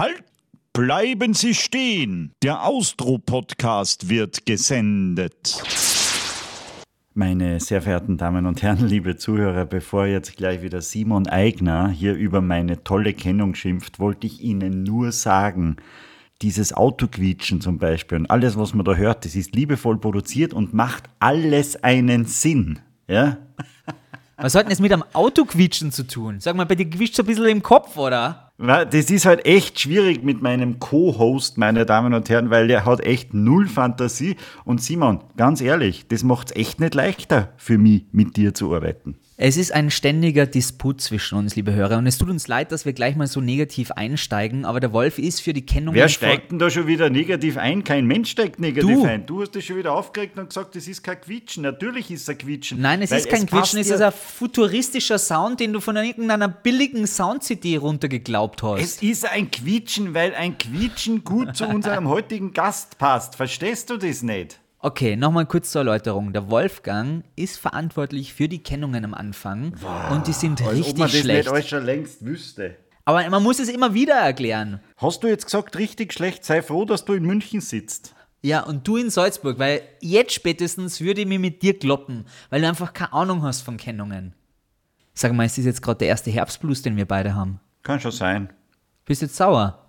Halt! Bleiben Sie stehen! Der Austro-Podcast wird gesendet. Meine sehr verehrten Damen und Herren, liebe Zuhörer, bevor jetzt gleich wieder Simon Eigner hier über meine tolle Kennung schimpft, wollte ich Ihnen nur sagen, dieses Autoquietschen zum Beispiel und alles, was man da hört, das ist liebevoll produziert und macht alles einen Sinn. Ja? Was hat denn das mit einem Autoquietschen zu tun? Sag mal, bei dir quietscht so ein bisschen im Kopf, oder? Das ist halt echt schwierig mit meinem Co-Host, meine Damen und Herren, weil der hat echt null Fantasie. Und Simon, ganz ehrlich, das macht es echt nicht leichter für mich, mit dir zu arbeiten. Es ist ein ständiger Disput zwischen uns, liebe Hörer. Und es tut uns leid, dass wir gleich mal so negativ einsteigen, aber der Wolf ist für die Kennung. Wer steigt denn da schon wieder negativ ein? Kein Mensch steigt negativ du. ein. Du hast das schon wieder aufgeregt und gesagt, das ist kein Quietschen. Natürlich ist es ein Quietschen. Nein, es ist kein es Quietschen, es ist ein futuristischer Sound, den du von irgendeiner billigen Sound-CD runtergeglaubt hast. Es ist ein Quietschen, weil ein Quietschen gut zu unserem heutigen Gast passt. Verstehst du das nicht? Okay, nochmal kurz zur Erläuterung. Der Wolfgang ist verantwortlich für die Kennungen am Anfang wow. und die sind Als richtig ob man das schlecht. Nicht euch schon längst wüsste. Aber man muss es immer wieder erklären. Hast du jetzt gesagt, richtig schlecht? Sei froh, dass du in München sitzt. Ja, und du in Salzburg, weil jetzt spätestens würde ich mich mit dir kloppen, weil du einfach keine Ahnung hast von Kennungen. Sag mal, ist das jetzt gerade der erste Herbstblues, den wir beide haben? Kann schon sein. Bist du jetzt sauer?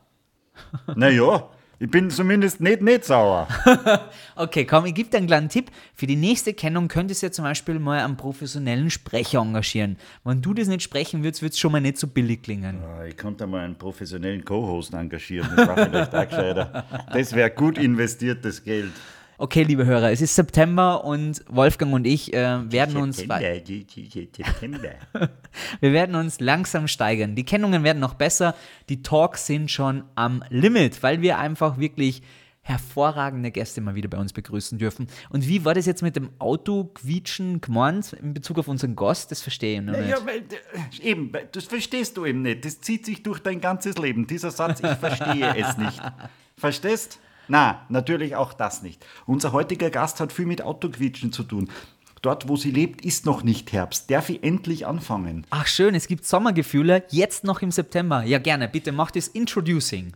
Naja, ich bin zumindest nicht, nicht sauer. okay, komm, ich gebe dir einen kleinen Tipp. Für die nächste Kennung könntest du ja zum Beispiel mal einen professionellen Sprecher engagieren. Wenn du das nicht sprechen würdest, wird es schon mal nicht so billig klingen. Ja, ich könnte mal einen professionellen Co-Host engagieren. Das war vielleicht auch gescheiter. Das wäre gut investiertes Geld. Okay, liebe Hörer, es ist September und Wolfgang und ich äh, werden uns wir werden uns langsam steigern. Die Kennungen werden noch besser, die Talks sind schon am Limit, weil wir einfach wirklich hervorragende Gäste mal wieder bei uns begrüßen dürfen. Und wie war das jetzt mit dem Auto-Quietschen gemeint in Bezug auf unseren Gast? Das verstehe ich noch nicht. Ja, weil, äh, eben, das verstehst du eben nicht. Das zieht sich durch dein ganzes Leben. Dieser Satz, ich verstehe es nicht. Verstehst? Na, natürlich auch das nicht. Unser heutiger Gast hat viel mit Autoquietschen zu tun. Dort, wo sie lebt, ist noch nicht Herbst. Darf ich endlich anfangen? Ach schön, es gibt Sommergefühle, jetzt noch im September. Ja gerne, bitte macht es Introducing.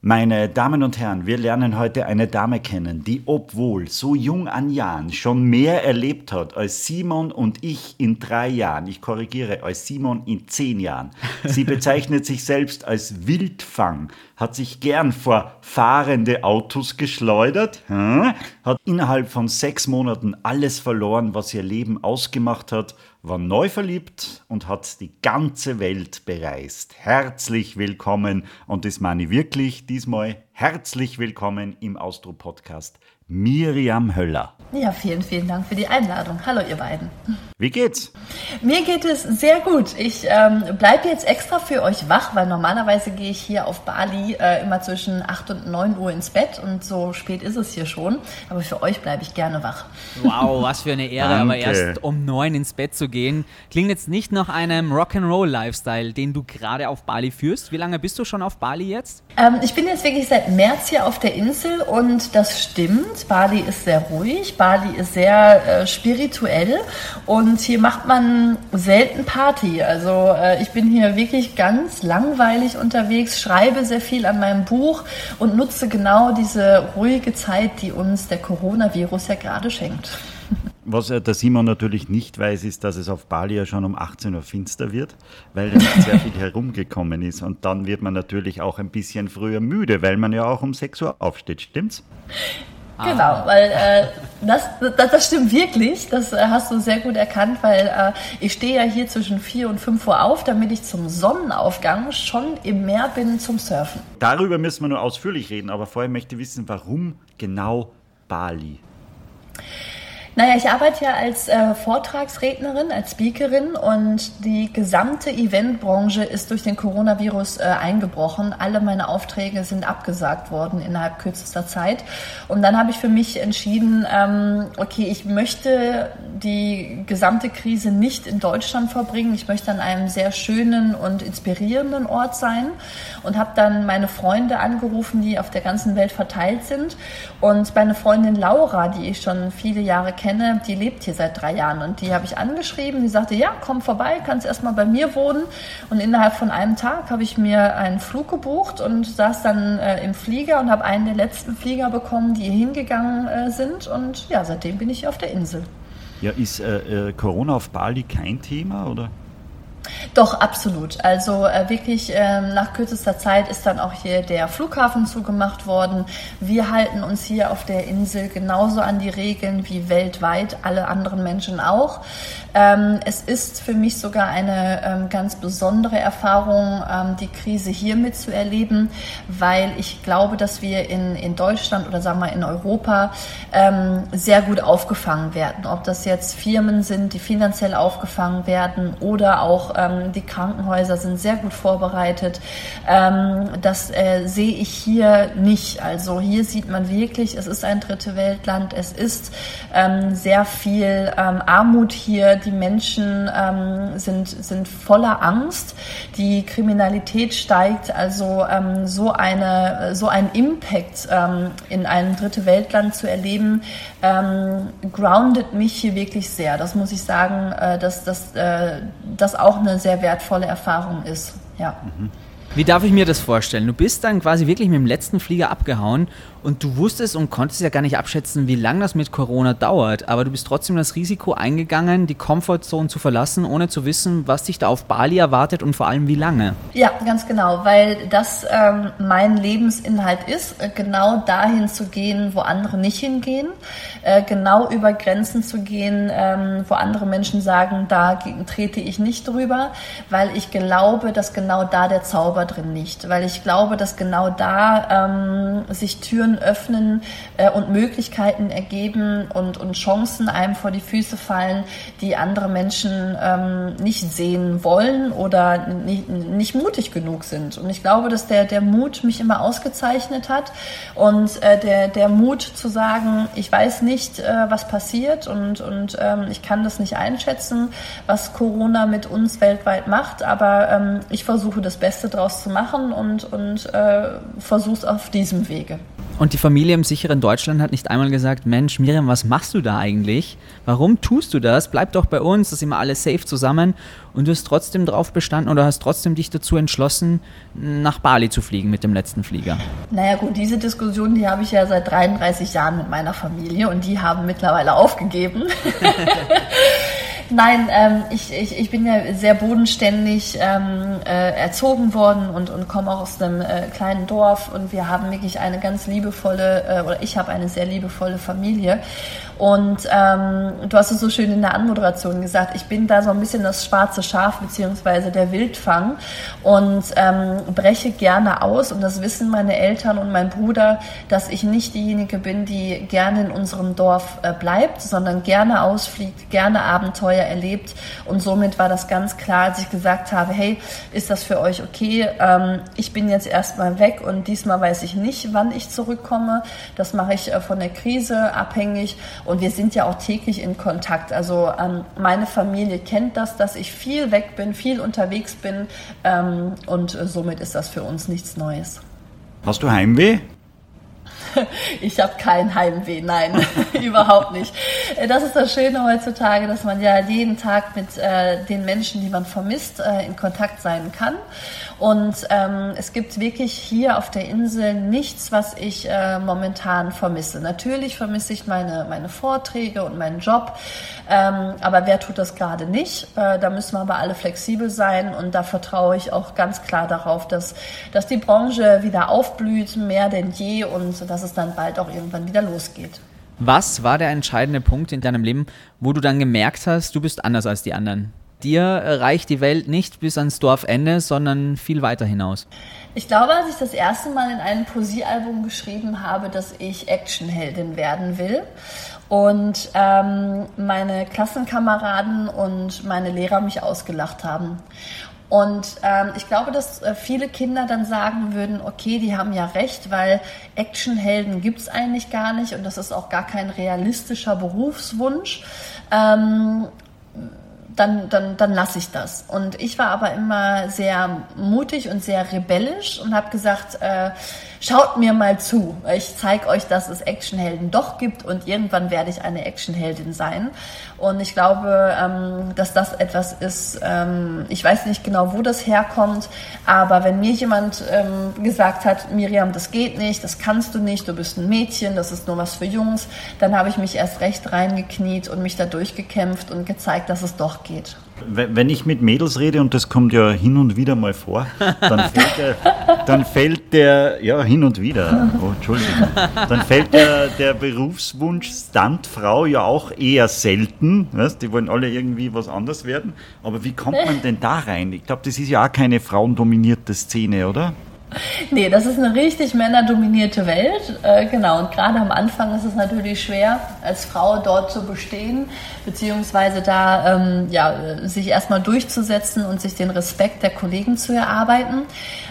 Meine Damen und Herren, wir lernen heute eine Dame kennen, die obwohl so jung an Jahren schon mehr erlebt hat als Simon und ich in drei Jahren. Ich korrigiere, als Simon in zehn Jahren. Sie bezeichnet sich selbst als Wildfang, hat sich gern vor fahrende Autos geschleudert, hat innerhalb von sechs Monaten alles verloren, was ihr Leben ausgemacht hat war neu verliebt und hat die ganze Welt bereist. Herzlich willkommen und das meine ich wirklich diesmal herzlich willkommen im Austro-Podcast Miriam Höller. Ja, vielen, vielen Dank für die Einladung. Hallo, ihr beiden. Wie geht's? Mir geht es sehr gut. Ich ähm, bleibe jetzt extra für euch wach, weil normalerweise gehe ich hier auf Bali äh, immer zwischen 8 und 9 Uhr ins Bett und so spät ist es hier schon. Aber für euch bleibe ich gerne wach. Wow, was für eine Ehre, aber erst um 9 ins Bett zu gehen. Klingt jetzt nicht nach einem Rock'n'Roll-Lifestyle, den du gerade auf Bali führst. Wie lange bist du schon auf Bali jetzt? Ähm, ich bin jetzt wirklich seit März hier auf der Insel und das stimmt. Bali ist sehr ruhig, Bali ist sehr äh, spirituell und hier macht man selten Party. Also äh, ich bin hier wirklich ganz langweilig unterwegs, schreibe sehr viel an meinem Buch und nutze genau diese ruhige Zeit, die uns der Coronavirus ja gerade schenkt. Was der Simon natürlich nicht weiß, ist, dass es auf Bali ja schon um 18 Uhr finster wird, weil da sehr viel herumgekommen ist. Und dann wird man natürlich auch ein bisschen früher müde, weil man ja auch um 6 Uhr aufsteht, stimmt's? Genau, ah. weil äh, das, das, das stimmt wirklich. Das äh, hast du sehr gut erkannt, weil äh, ich stehe ja hier zwischen 4 und 5 Uhr auf, damit ich zum Sonnenaufgang schon im Meer bin zum Surfen. Darüber müssen wir nur ausführlich reden, aber vorher möchte ich wissen, warum genau Bali? Naja, ich arbeite ja als äh, Vortragsrednerin, als Speakerin und die gesamte Eventbranche ist durch den Coronavirus äh, eingebrochen. Alle meine Aufträge sind abgesagt worden innerhalb kürzester Zeit. Und dann habe ich für mich entschieden, ähm, okay, ich möchte die gesamte Krise nicht in Deutschland verbringen. Ich möchte an einem sehr schönen und inspirierenden Ort sein und habe dann meine Freunde angerufen, die auf der ganzen Welt verteilt sind. Und meine Freundin Laura, die ich schon viele Jahre kenne, kenne, die lebt hier seit drei Jahren und die habe ich angeschrieben. Die sagte, ja, komm vorbei, kannst erstmal bei mir wohnen. Und innerhalb von einem Tag habe ich mir einen Flug gebucht und saß dann äh, im Flieger und habe einen der letzten Flieger bekommen, die hier hingegangen äh, sind. Und ja, seitdem bin ich auf der Insel. Ja, ist äh, äh Corona auf Bali kein Thema oder? Doch, absolut. Also äh, wirklich ähm, nach kürzester Zeit ist dann auch hier der Flughafen zugemacht worden. Wir halten uns hier auf der Insel genauso an die Regeln wie weltweit alle anderen Menschen auch. Ähm, es ist für mich sogar eine ähm, ganz besondere Erfahrung, ähm, die Krise hier mitzuerleben, weil ich glaube, dass wir in, in Deutschland oder sagen wir in Europa ähm, sehr gut aufgefangen werden. Ob das jetzt Firmen sind, die finanziell aufgefangen werden oder auch ähm, die Krankenhäuser sind sehr gut vorbereitet. Ähm, das äh, sehe ich hier nicht. Also hier sieht man wirklich, es ist ein dritte Weltland, es ist ähm, sehr viel ähm, Armut hier. Die Menschen ähm, sind, sind voller Angst. Die Kriminalität steigt. Also ähm, so, eine, so ein Impact in einem dritte Weltland zu erleben, groundet mich hier wirklich sehr. Das muss ich sagen, äh, dass das äh, auch eine sehr wertvolle Erfahrung ist. Ja. Mhm. Wie darf ich mir das vorstellen? Du bist dann quasi wirklich mit dem letzten Flieger abgehauen und du wusstest und konntest ja gar nicht abschätzen, wie lange das mit Corona dauert, aber du bist trotzdem das Risiko eingegangen, die Comfortzone zu verlassen, ohne zu wissen, was dich da auf Bali erwartet und vor allem wie lange. Ja, ganz genau, weil das ähm, mein Lebensinhalt ist, äh, genau dahin zu gehen, wo andere nicht hingehen, äh, genau über Grenzen zu gehen, ähm, wo andere Menschen sagen, da trete ich nicht drüber, weil ich glaube, dass genau da der Zauber drin liegt, weil ich glaube, dass genau da ähm, sich Türen Türen öffnen äh, und Möglichkeiten ergeben und, und Chancen einem vor die Füße fallen, die andere Menschen ähm, nicht sehen wollen oder nicht, nicht mutig genug sind. Und ich glaube, dass der, der Mut mich immer ausgezeichnet hat und äh, der, der Mut zu sagen, ich weiß nicht, äh, was passiert und, und ähm, ich kann das nicht einschätzen, was Corona mit uns weltweit macht, aber ähm, ich versuche das Beste draus zu machen und, und äh, versuche es auf diesem Wege. Und die Familie im sicheren Deutschland hat nicht einmal gesagt, Mensch, Miriam, was machst du da eigentlich? Warum tust du das? Bleib doch bei uns, das sind wir alle safe zusammen. Und du hast trotzdem drauf bestanden oder hast trotzdem dich dazu entschlossen, nach Bali zu fliegen mit dem letzten Flieger. Naja gut, diese Diskussion, die habe ich ja seit 33 Jahren mit meiner Familie und die haben mittlerweile aufgegeben. Nein, ähm, ich, ich, ich bin ja sehr bodenständig ähm, äh, erzogen worden und, und komme auch aus einem äh, kleinen Dorf und wir haben wirklich eine ganz liebevolle, äh, oder ich habe eine sehr liebevolle Familie. Und ähm, du hast es so schön in der Anmoderation gesagt, ich bin da so ein bisschen das schwarze Schaf beziehungsweise der Wildfang und ähm, breche gerne aus. Und das wissen meine Eltern und mein Bruder, dass ich nicht diejenige bin, die gerne in unserem Dorf äh, bleibt, sondern gerne ausfliegt, gerne Abenteuer erlebt. Und somit war das ganz klar, als ich gesagt habe, hey, ist das für euch okay? Ähm, ich bin jetzt erstmal weg und diesmal weiß ich nicht, wann ich zurückkomme. Das mache ich äh, von der Krise abhängig. Und wir sind ja auch täglich in Kontakt. Also ähm, meine Familie kennt das, dass ich viel weg bin, viel unterwegs bin. Ähm, und äh, somit ist das für uns nichts Neues. Hast du Heimweh? Ich habe kein Heimweh, nein, überhaupt nicht. Das ist das Schöne heutzutage, dass man ja jeden Tag mit äh, den Menschen, die man vermisst, äh, in Kontakt sein kann. Und ähm, es gibt wirklich hier auf der Insel nichts, was ich äh, momentan vermisse. Natürlich vermisse ich meine, meine Vorträge und meinen Job, ähm, aber wer tut das gerade nicht? Äh, da müssen wir aber alle flexibel sein und da vertraue ich auch ganz klar darauf, dass, dass die Branche wieder aufblüht, mehr denn je und dass es dann bald auch irgendwann wieder losgeht. Was war der entscheidende Punkt in deinem Leben, wo du dann gemerkt hast, du bist anders als die anderen? Dir reicht die Welt nicht bis ans Dorfende, sondern viel weiter hinaus. Ich glaube, als ich das erste Mal in einem Poesiealbum geschrieben habe, dass ich Actionheldin werden will und ähm, meine Klassenkameraden und meine Lehrer mich ausgelacht haben. Und ähm, ich glaube, dass äh, viele Kinder dann sagen würden, okay, die haben ja recht, weil Actionhelden gibt's eigentlich gar nicht und das ist auch gar kein realistischer Berufswunsch. Ähm, dann, dann, dann lasse ich das. Und ich war aber immer sehr mutig und sehr rebellisch und habe gesagt, äh, schaut mir mal zu. Ich zeige euch, dass es Actionhelden doch gibt und irgendwann werde ich eine Actionheldin sein. Und ich glaube, ähm, dass das etwas ist, ähm, ich weiß nicht genau, wo das herkommt, aber wenn mir jemand ähm, gesagt hat, Miriam, das geht nicht, das kannst du nicht, du bist ein Mädchen, das ist nur was für Jungs, dann habe ich mich erst recht reingekniet und mich da durchgekämpft und gezeigt, dass es doch geht. Wenn ich mit Mädels rede, und das kommt ja hin und wieder mal vor, dann fällt der, dann fällt der ja, hin und wieder, oh, Entschuldigung, dann fällt der, der Berufswunsch Stuntfrau ja auch eher selten. Weißt? Die wollen alle irgendwie was anderes werden. Aber wie kommt man denn da rein? Ich glaube, das ist ja auch keine frauendominierte Szene, oder? Nee, das ist eine richtig männerdominierte Welt. Äh, genau, und gerade am Anfang ist es natürlich schwer, als Frau dort zu bestehen, beziehungsweise da ähm, ja, sich erstmal durchzusetzen und sich den Respekt der Kollegen zu erarbeiten.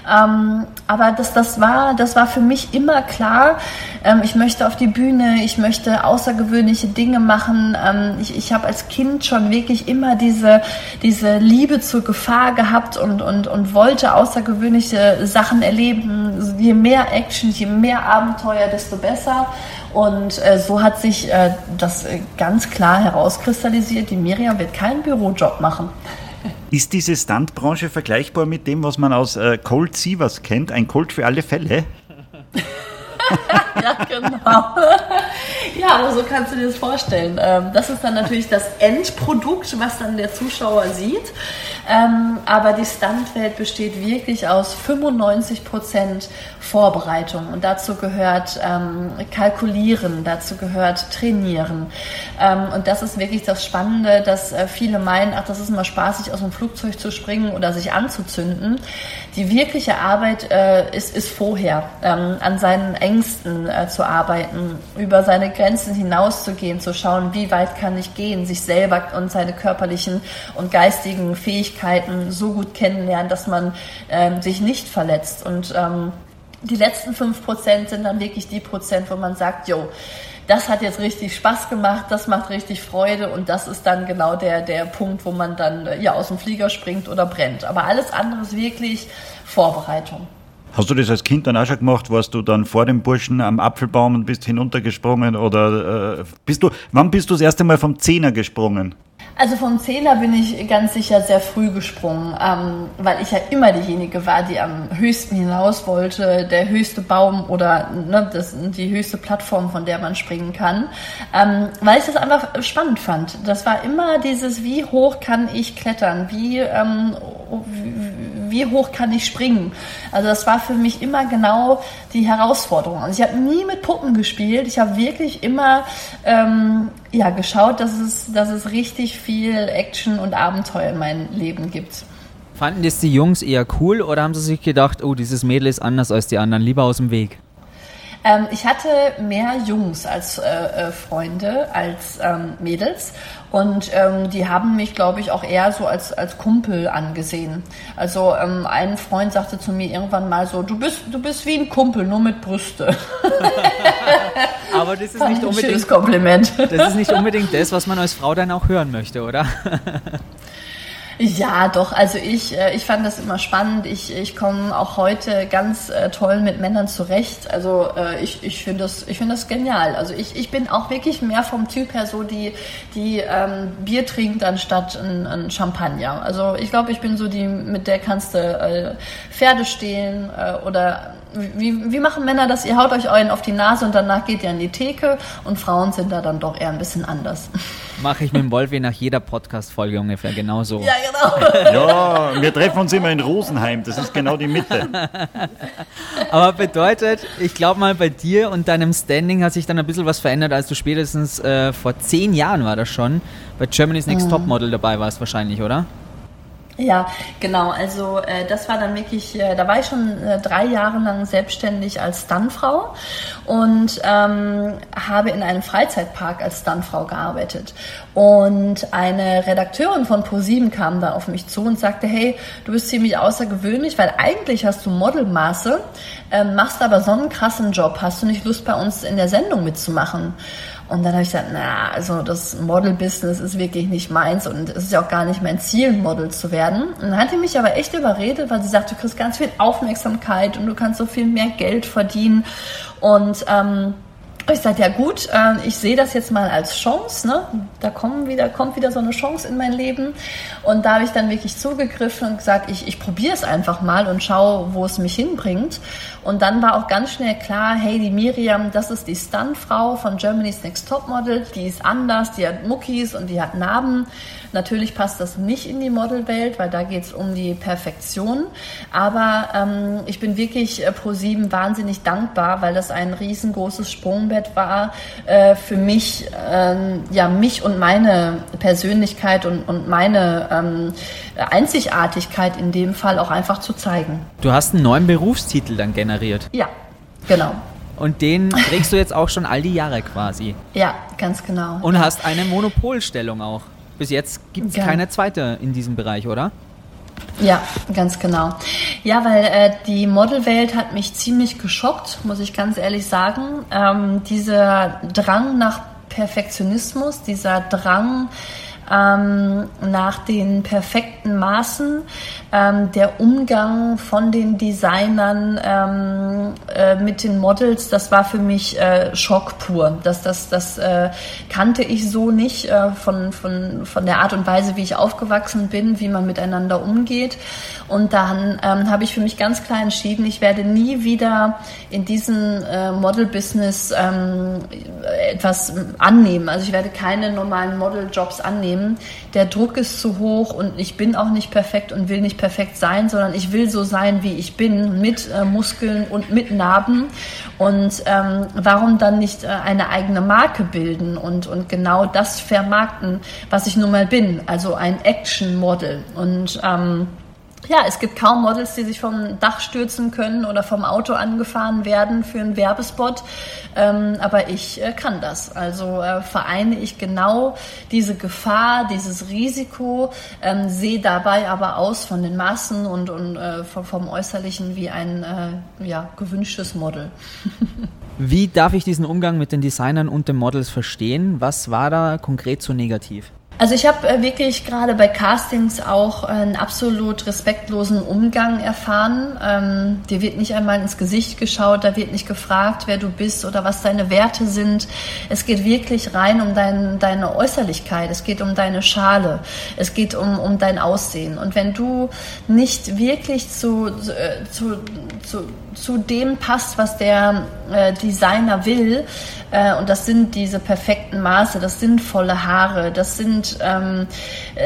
Ähm, aber das, das, war, das war für mich immer klar. Ähm, ich möchte auf die Bühne, ich möchte außergewöhnliche Dinge machen. Ähm, ich ich habe als Kind schon wirklich immer diese, diese Liebe zur Gefahr gehabt und, und, und wollte außergewöhnliche Sachen erleben. Je mehr Action, je mehr Abenteuer, desto besser. Und äh, so hat sich äh, das ganz klar herauskristallisiert. Die Miriam wird keinen Bürojob machen. Ist diese Stuntbranche vergleichbar mit dem, was man aus äh, Cold Sievers kennt? Ein Cold für alle Fälle? ja, genau. Ja, aber so kannst du dir das vorstellen. Ähm, das ist dann natürlich das Endprodukt, was dann der Zuschauer sieht. Ähm, aber die Stuntwelt besteht wirklich aus 95 Prozent Vorbereitung. Und dazu gehört ähm, Kalkulieren, dazu gehört Trainieren. und das ist wirklich das Spannende, dass äh, viele meinen, ach, das ist immer spaßig, aus dem Flugzeug zu springen oder sich anzuzünden. Die wirkliche Arbeit äh, ist, ist vorher, an seinen Ängsten äh, zu arbeiten, über seine Grenzen hinauszugehen, zu schauen, wie weit kann ich gehen, sich selber und seine körperlichen und geistigen Fähigkeiten so gut kennenlernen, dass man ähm, sich nicht verletzt. Und ähm, die letzten fünf Prozent sind dann wirklich die Prozent, wo man sagt, jo, das hat jetzt richtig Spaß gemacht, das macht richtig Freude und das ist dann genau der, der Punkt, wo man dann ja aus dem Flieger springt oder brennt. Aber alles andere ist wirklich Vorbereitung. Hast du das als Kind dann auch schon gemacht? Warst du dann vor dem Burschen am Apfelbaum und bist hinuntergesprungen? Oder äh, bist du, wann bist du das erste Mal vom Zehner gesprungen? Also vom Zehner bin ich ganz sicher sehr früh gesprungen, ähm, weil ich ja immer diejenige war, die am höchsten hinaus wollte, der höchste Baum oder ne, das, die höchste Plattform, von der man springen kann, ähm, weil ich das einfach spannend fand. Das war immer dieses, wie hoch kann ich klettern, wie, ähm, wie hoch kann ich springen. Also das war für mich immer genau die Herausforderung. Also ich habe nie mit Puppen gespielt, ich habe wirklich immer ähm, ja, geschaut, dass es, dass es richtig viel Action und Abenteuer in meinem Leben gibt. Fanden das die Jungs eher cool oder haben sie sich gedacht, oh, dieses Mädel ist anders als die anderen, lieber aus dem Weg? Ähm, ich hatte mehr Jungs als äh, äh, Freunde, als ähm, Mädels. Und ähm, die haben mich, glaube ich, auch eher so als, als Kumpel angesehen. Also ähm, ein Freund sagte zu mir irgendwann mal so, du bist, du bist wie ein Kumpel, nur mit Brüste. Aber das ist nicht unbedingt. Schönes Kompliment. Das ist nicht unbedingt das, was man als Frau dann auch hören möchte, oder? Ja, doch. Also ich, äh, ich fand das immer spannend. Ich, ich komme auch heute ganz äh, toll mit Männern zurecht. Also äh, ich, ich finde das, ich finde das genial. Also ich, ich bin auch wirklich mehr vom Typ her so, die, die ähm, Bier trinkt anstatt ein, ein Champagner. Also ich glaube, ich bin so die, mit der kannst du äh, Pferde stehlen äh, oder wie, wie machen Männer das? Ihr haut euch einen auf die Nase und danach geht ihr an die Theke und Frauen sind da dann doch eher ein bisschen anders. Mache ich mit dem Wolfi nach jeder Podcast-Folge ungefähr genauso. Ja, genau. Ja, wir treffen uns immer in Rosenheim, das ist genau die Mitte. Aber bedeutet, ich glaube mal, bei dir und deinem Standing hat sich dann ein bisschen was verändert, als du spätestens äh, vor zehn Jahren war das schon, bei Germany's Next mhm. Topmodel dabei warst wahrscheinlich, oder? Ja, genau. Also äh, das war dann wirklich, äh, da war ich schon äh, drei Jahre lang selbstständig als Stuntfrau und ähm, habe in einem Freizeitpark als Stuntfrau gearbeitet. Und eine Redakteurin von ProSieben kam dann auf mich zu und sagte, hey, du bist ziemlich außergewöhnlich, weil eigentlich hast du Modelmaße, ähm, machst aber so einen krassen Job, hast du nicht Lust bei uns in der Sendung mitzumachen? Und dann habe ich gesagt, na, also das Model-Business ist wirklich nicht meins und es ist ja auch gar nicht mein Ziel, Model zu werden. Und dann hat die mich aber echt überredet, weil sie sagt, du kriegst ganz viel Aufmerksamkeit und du kannst so viel mehr Geld verdienen. Und ähm, ich sage, ja gut, äh, ich sehe das jetzt mal als Chance. Ne? Da kommen wieder, kommt wieder so eine Chance in mein Leben. Und da habe ich dann wirklich zugegriffen und gesagt, ich, ich probiere es einfach mal und schaue, wo es mich hinbringt. Und dann war auch ganz schnell klar, hey, die Miriam, das ist die Stuntfrau von Germany's Next Top Model. Die ist anders, die hat Muckis und die hat Narben. Natürlich passt das nicht in die Modelwelt, weil da geht es um die Perfektion. Aber ähm, ich bin wirklich äh, pro sieben wahnsinnig dankbar, weil das ein riesengroßes Sprungbrett war äh, für mich, ähm, ja mich und meine Persönlichkeit und, und meine ähm, Einzigartigkeit in dem Fall auch einfach zu zeigen. Du hast einen neuen Berufstitel dann generiert. Ja, genau. Und den trägst du jetzt auch schon all die Jahre quasi. Ja, ganz genau. Und hast eine Monopolstellung auch. Bis jetzt gibt es Ja. keine zweite in diesem Bereich, oder? Ja, ganz genau. Ja, weil äh, die Modelwelt hat mich ziemlich geschockt, muss ich ganz ehrlich sagen. Ähm, dieser Drang nach Perfektionismus, dieser Drang ähm, nach den perfekten Maßen, ähm, der Umgang von den Designern ähm, äh, mit den Models, das war für mich äh, Schock pur. Das, das, das äh, kannte ich so nicht äh, von, von, von der Art und Weise, wie ich aufgewachsen bin, wie man miteinander umgeht. Und dann ähm, habe ich für mich ganz klar entschieden, ich werde nie wieder in diesem äh, Model-Business ähm, etwas annehmen. Also ich werde keine normalen Model-Jobs annehmen. Der Druck ist zu hoch und ich bin auch nicht perfekt und will nicht perfekt sein, sondern ich will so sein, wie ich bin, mit äh, Muskeln und mit Narben. Und ähm, warum dann nicht äh, eine eigene Marke bilden und, und genau das vermarkten, was ich nun mal bin, also ein Action-Model. Und ähm, ja, es gibt kaum Models, die sich vom Dach stürzen können oder vom Auto angefahren werden für einen Werbespot. Ähm, aber ich äh, kann das. Also äh, vereine ich genau diese Gefahr, dieses Risiko, ähm, sehe dabei aber aus von den Maßen und, und äh, vom, vom Äußerlichen wie ein äh, ja, gewünschtes Model. Wie darf ich diesen Umgang mit den Designern und den Models verstehen? Was war da konkret so negativ? Also ich habe äh, wirklich gerade bei Castings auch einen absolut respektlosen Umgang erfahren. Ähm, dir wird nicht einmal ins Gesicht geschaut, da wird nicht gefragt, wer du bist oder was deine Werte sind. Es geht wirklich rein um dein, deine Äußerlichkeit, es geht um deine Schale, es geht um, um dein Aussehen. Und wenn du nicht wirklich zu, äh, zu, zu, zu dem passt, was der äh, Designer will, äh, und das sind diese perfekten Maße, das sind volle Haare, das sind ähm,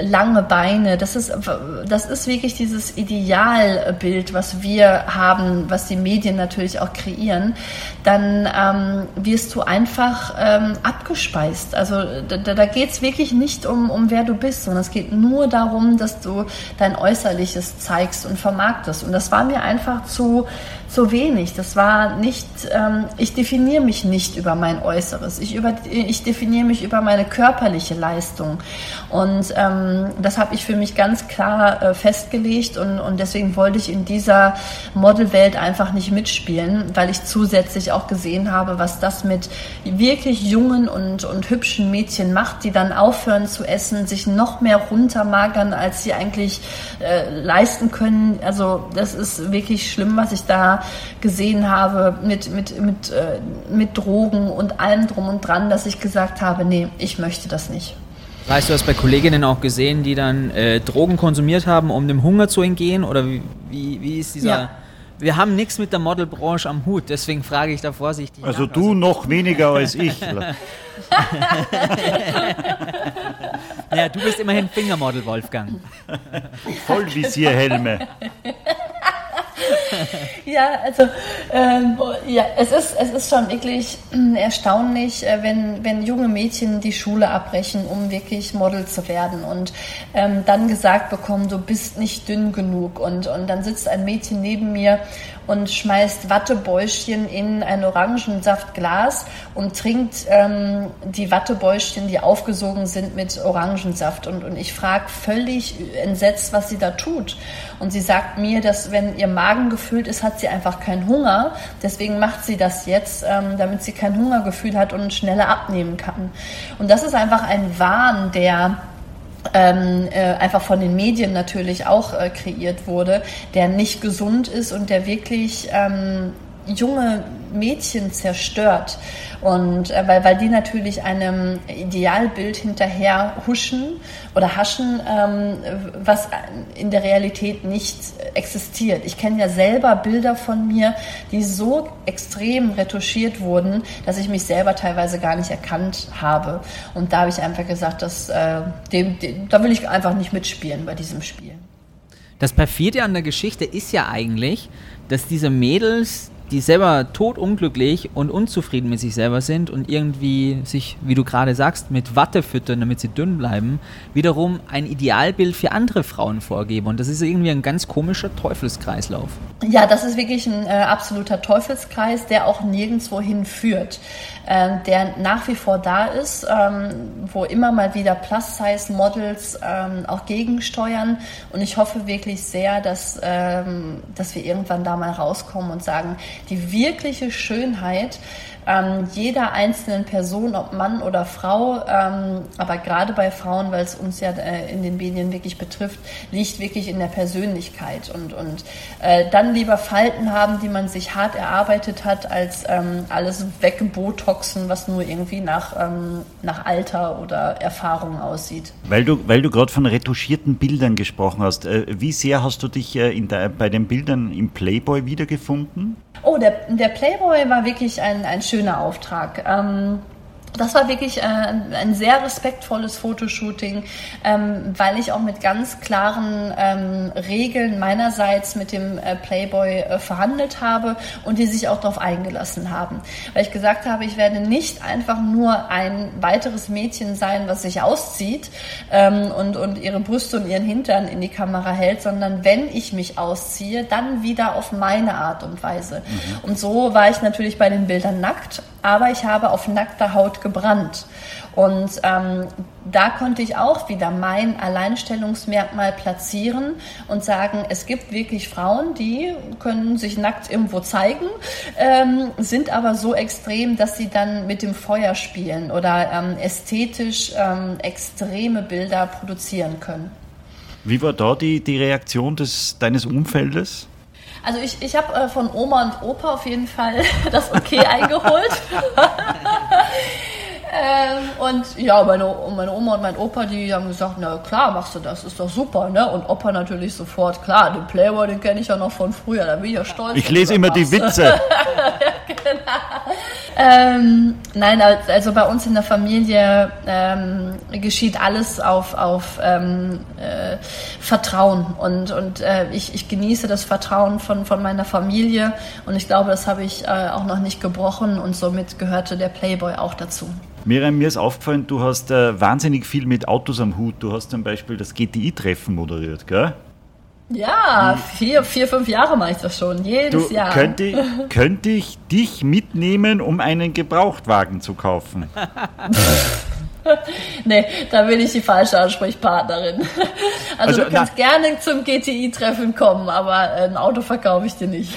lange Beine, das ist, das ist wirklich dieses Idealbild, was wir haben, was die Medien natürlich auch kreieren, dann ähm, wirst du einfach ähm, abgespeist. Also da, da geht es wirklich nicht um, um wer du bist, sondern es geht nur darum, dass du dein Äußerliches zeigst und vermarktest. Und das war mir einfach zu, zu wenig. Das war nicht, ähm, ich definiere mich nicht über mein Äußeres. Ich, über, ich definiere mich über meine körperliche Leistung. Und ähm, das habe ich für mich ganz klar äh, festgelegt und, und deswegen wollte ich in dieser Modelwelt einfach nicht mitspielen, weil ich zusätzlich auch gesehen habe, was das mit wirklich jungen und, und hübschen Mädchen macht, die dann aufhören zu essen, sich noch mehr runtermagern, als sie eigentlich äh, leisten können. Also das ist wirklich schlimm, was ich da gesehen habe mit, mit, mit, äh, mit Drogen und allem drum und dran, dass ich gesagt habe, nee, ich möchte das nicht. Das heißt, du hast bei Kolleginnen auch gesehen, die dann äh, Drogen konsumiert haben, um dem Hunger zu entgehen? Oder wie, wie, wie ist dieser... Ja. Wir haben nichts mit der Modelbranche am Hut, deswegen frage ich da vorsichtig Also nach. du noch weniger als ich. Ja, du bist immerhin Fingermodel, Wolfgang. Vollvisierhelme. Ja, also ähm, ja, es ist es ist schon wirklich äh, erstaunlich, äh, wenn wenn junge Mädchen die Schule abbrechen, um wirklich Model zu werden und ähm, dann gesagt bekommen, du bist nicht dünn genug und und dann sitzt ein Mädchen neben mir und schmeißt Wattebäuschen in ein Orangensaftglas und trinkt ähm, die Wattebäuschen, die aufgesogen sind mit Orangensaft und und ich frage völlig entsetzt, was sie da tut und sie sagt mir, dass wenn ihr Magen gefüllt ist, hat sie einfach keinen Hunger. Deswegen macht sie das jetzt, ähm, damit sie kein Hungergefühl hat und schneller abnehmen kann. Und das ist einfach ein Wahn, der ähm, äh, einfach von den Medien natürlich auch äh, kreiert wurde, der nicht gesund ist und der wirklich ähm, junge Mädchen zerstört. Und äh, weil, weil die natürlich einem Idealbild hinterher huschen oder haschen, ähm, was in der Realität nicht existiert. Ich kenne ja selber Bilder von mir, die so extrem retuschiert wurden, dass ich mich selber teilweise gar nicht erkannt habe. Und da habe ich einfach gesagt, dass, äh, dem, dem, da will ich einfach nicht mitspielen bei diesem Spiel. Das perfide an der Geschichte ist ja eigentlich, dass diese Mädels die selber totunglücklich und unzufrieden mit sich selber sind und irgendwie sich, wie du gerade sagst, mit Watte füttern, damit sie dünn bleiben, wiederum ein Idealbild für andere Frauen vorgeben. Und das ist irgendwie ein ganz komischer Teufelskreislauf. Ja, das ist wirklich ein äh, absoluter Teufelskreis, der auch nirgendwo hinführt äh, der nach wie vor da ist, ähm, wo immer mal wieder Plus-Size-Models ähm, auch gegensteuern. Und ich hoffe wirklich sehr, dass, ähm, dass wir irgendwann da mal rauskommen und sagen, die wirkliche Schönheit ähm, jeder einzelnen Person, ob Mann oder Frau, ähm, aber gerade bei Frauen, weil es uns ja äh, in den Medien wirklich betrifft, liegt wirklich in der Persönlichkeit und, und äh, dann lieber Falten haben, die man sich hart erarbeitet hat, als ähm, alles weggebotoxen, was nur irgendwie nach, ähm, nach Alter oder Erfahrung aussieht. Weil du, weil du gerade von retuschierten Bildern gesprochen hast, äh, wie sehr hast du dich äh, in der, bei den Bildern im Playboy wiedergefunden? Oh, der, der Playboy war wirklich ein, ein schöner Auftrag. Ähm, das war wirklich äh, ein sehr respektvolles Fotoshooting, ähm, weil ich auch mit ganz klaren ähm, Regeln meinerseits mit dem äh, Playboy äh, verhandelt habe und die sich auch darauf eingelassen haben. Weil ich gesagt habe, ich werde nicht einfach nur ein weiteres Mädchen sein, was sich auszieht ähm, und, und ihre Brüste und ihren Hintern in die Kamera hält, sondern wenn ich mich ausziehe, dann wieder auf meine Art und Weise. Mhm. Und so war ich natürlich bei den Bildern nackt aber ich habe auf nackter Haut gebrannt. Und ähm, da konnte ich auch wieder mein Alleinstellungsmerkmal platzieren und sagen, es gibt wirklich Frauen, die können sich nackt irgendwo zeigen, ähm, sind aber so extrem, dass sie dann mit dem Feuer spielen oder ähm, ästhetisch ähm, extreme Bilder produzieren können. Wie war da die, die Reaktion des, deines Umfeldes? Also ich, ich habe äh, von Oma und Opa auf jeden Fall das Okay eingeholt. ähm, und ja, meine, meine Oma und mein Opa, die haben gesagt, na klar, machst du das, ist doch super, ne? Und Opa natürlich sofort, klar, den Playboy, den kenne ich ja noch von früher, da bin ich ja stolz. Ich lese immer die Witze. genau. Ähm, nein, also bei uns in der Familie ähm, geschieht alles auf, auf ähm, äh, Vertrauen und, und äh, ich, ich genieße das Vertrauen von, von meiner Familie und ich glaube, das habe ich äh, auch noch nicht gebrochen und somit gehörte der Playboy auch dazu. Miriam, mir ist aufgefallen, du hast äh, wahnsinnig viel mit Autos am Hut. Du hast zum Beispiel das GTI-Treffen moderiert, gell? Ja, vier, vier, fünf Jahre mache ich das schon, jedes du, Jahr. Könnte, könnte ich dich mitnehmen, um einen Gebrauchtwagen zu kaufen? nee, da bin ich die falsche Ansprechpartnerin. Also, also du kannst na, gerne zum GTI-Treffen kommen, aber ein Auto verkaufe ich dir nicht.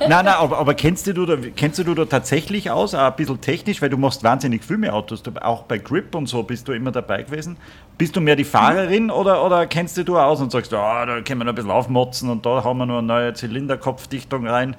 nein, nein, aber, aber, kennst, du da, kennst du da tatsächlich aus, auch ein bisschen technisch, weil du machst wahnsinnig viel mehr Autos, auch bei Grip und so bist du immer dabei gewesen. Bist du mehr die Fahrerin mhm. oder, oder kennst du du aus und sagst, oh, da können wir noch ein bisschen aufmotzen und da haben wir noch eine neue Zylinderkopfdichtung rein?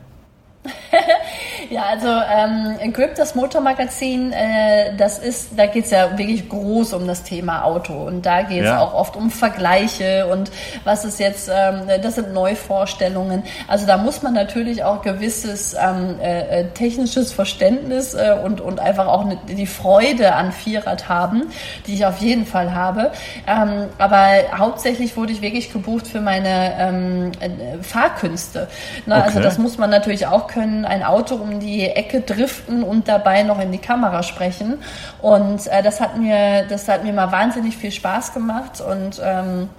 ja, also ähm, Grip, das Motormagazin, äh, das ist, da geht es ja wirklich groß um das Thema Auto und da geht es ja. auch oft um Vergleiche und was ist jetzt, ähm, das sind Neuvorstellungen. Also da muss man natürlich auch gewisses ähm, äh, äh technisches Verständnis äh, und, und einfach auch ne, die Freude an Vierrad haben, die ich auf jeden Fall habe. Ähm, aber hauptsächlich wurde ich wirklich gebucht für meine ähm, äh, Fahrkünste. Ne? Also okay. Also das muss man natürlich auch können ein Auto um die Ecke driften und dabei noch in die Kamera sprechen. Und äh, das hat mir, das hat mir mal wahnsinnig viel Spaß gemacht und ähm,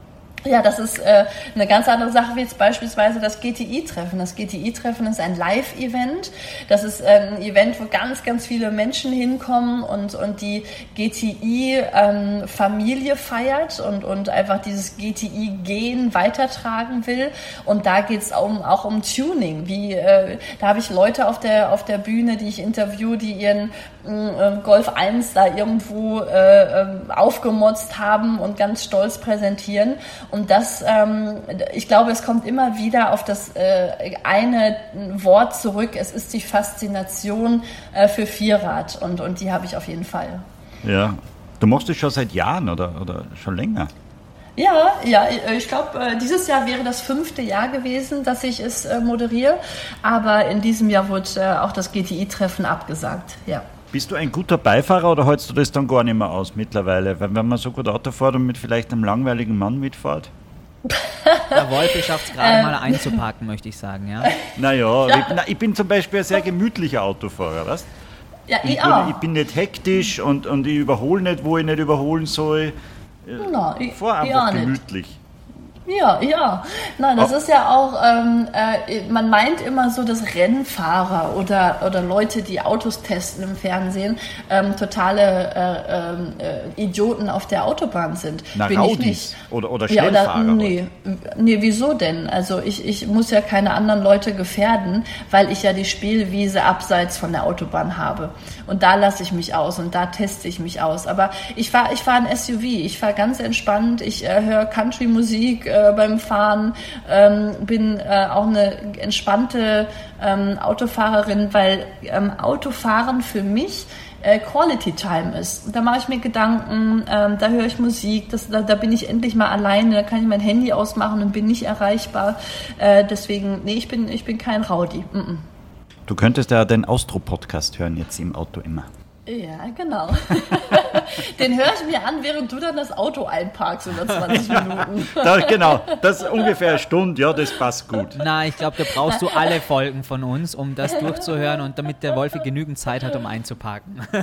Ja, das ist äh, eine ganz andere Sache wie jetzt beispielsweise das GTI-Treffen. Das GTI-Treffen ist ein Live-Event. Das ist äh, ein Event, wo ganz, ganz viele Menschen hinkommen und, und die GTI-Familie ähm, feiert und, und einfach dieses GTI-Gen weitertragen will. Und da geht's um, auch um Tuning. Wie, äh, da habe ich Leute auf der, auf der Bühne, die ich interview, die ihren Golf 1 da irgendwo äh, ähm, aufgemotzt haben und ganz stolz präsentieren. Und das, ähm, ich glaube, es kommt immer wieder auf das äh, eine Wort zurück. Es ist die Faszination äh, für Vierrad und, und die habe ich auf jeden Fall. Ja, du machst es schon seit Jahren oder, oder schon länger? Ja, ja, ich glaube, äh, dieses Jahr wäre das fünfte Jahr gewesen, dass ich es äh, moderiere. Aber in diesem Jahr wurde äh, auch das GTI-Treffen abgesagt. Ja. Bist du ein guter Beifahrer oder hältst du das dann gar nicht mehr aus mittlerweile? Weil wenn man so gut Auto fährt und mit vielleicht einem langweiligen Mann mitfährt? Der Wolfi schafft es gerade ähm. mal einzuparken, möchte ich sagen, ja. Naja, ja. Ich, na, ich bin zum Beispiel ein sehr gemütlicher Autofahrer, weißt Ja, ich, ich, auch. ich bin nicht hektisch und, und ich überhole nicht, wo ich nicht überholen soll. Na, ich, fahr einfach gemütlich. Nicht. Ja, ja. Nein, das oh. ist ja auch, ähm, äh, man meint immer so, dass Rennfahrer oder, oder Leute, die Autos testen im Fernsehen, ähm, totale äh, ähm, äh, Idioten auf der Autobahn sind. Na, Bin Raudis ich nicht. Oder, oder Schnellfahrer. Ja, oder, nee, nee, wieso denn? Also ich, ich muss ja keine anderen Leute gefährden, weil ich ja die Spielwiese abseits von der Autobahn habe. Und da lasse ich mich aus und da teste ich mich aus. Aber ich fahre ich fahr ein SUV, ich fahre ganz entspannt, ich äh, höre Country-Musik, äh, beim Fahren, ähm, bin äh, auch eine entspannte ähm, Autofahrerin, weil ähm, Autofahren für mich äh, Quality Time ist. Da mache ich mir Gedanken, ähm, da höre ich Musik, das, da, da, bin ich endlich mal alleine, da kann ich mein Handy ausmachen und bin nicht erreichbar. Äh, deswegen, nee, ich bin, ich bin kein Rowdy. Mm -mm. Du könntest ja den Austro-Podcast hören jetzt im Auto immer. Ja, genau. Den höre ich mir an, während du dann das Auto einparkst über 20 Minuten. da, genau, das ist ungefähr eine Stunde, ja, das passt gut. Na, ich glaube, da brauchst du alle Folgen von uns, um das durchzuhören und damit der Wolfi genügend Zeit hat, um einzuparken.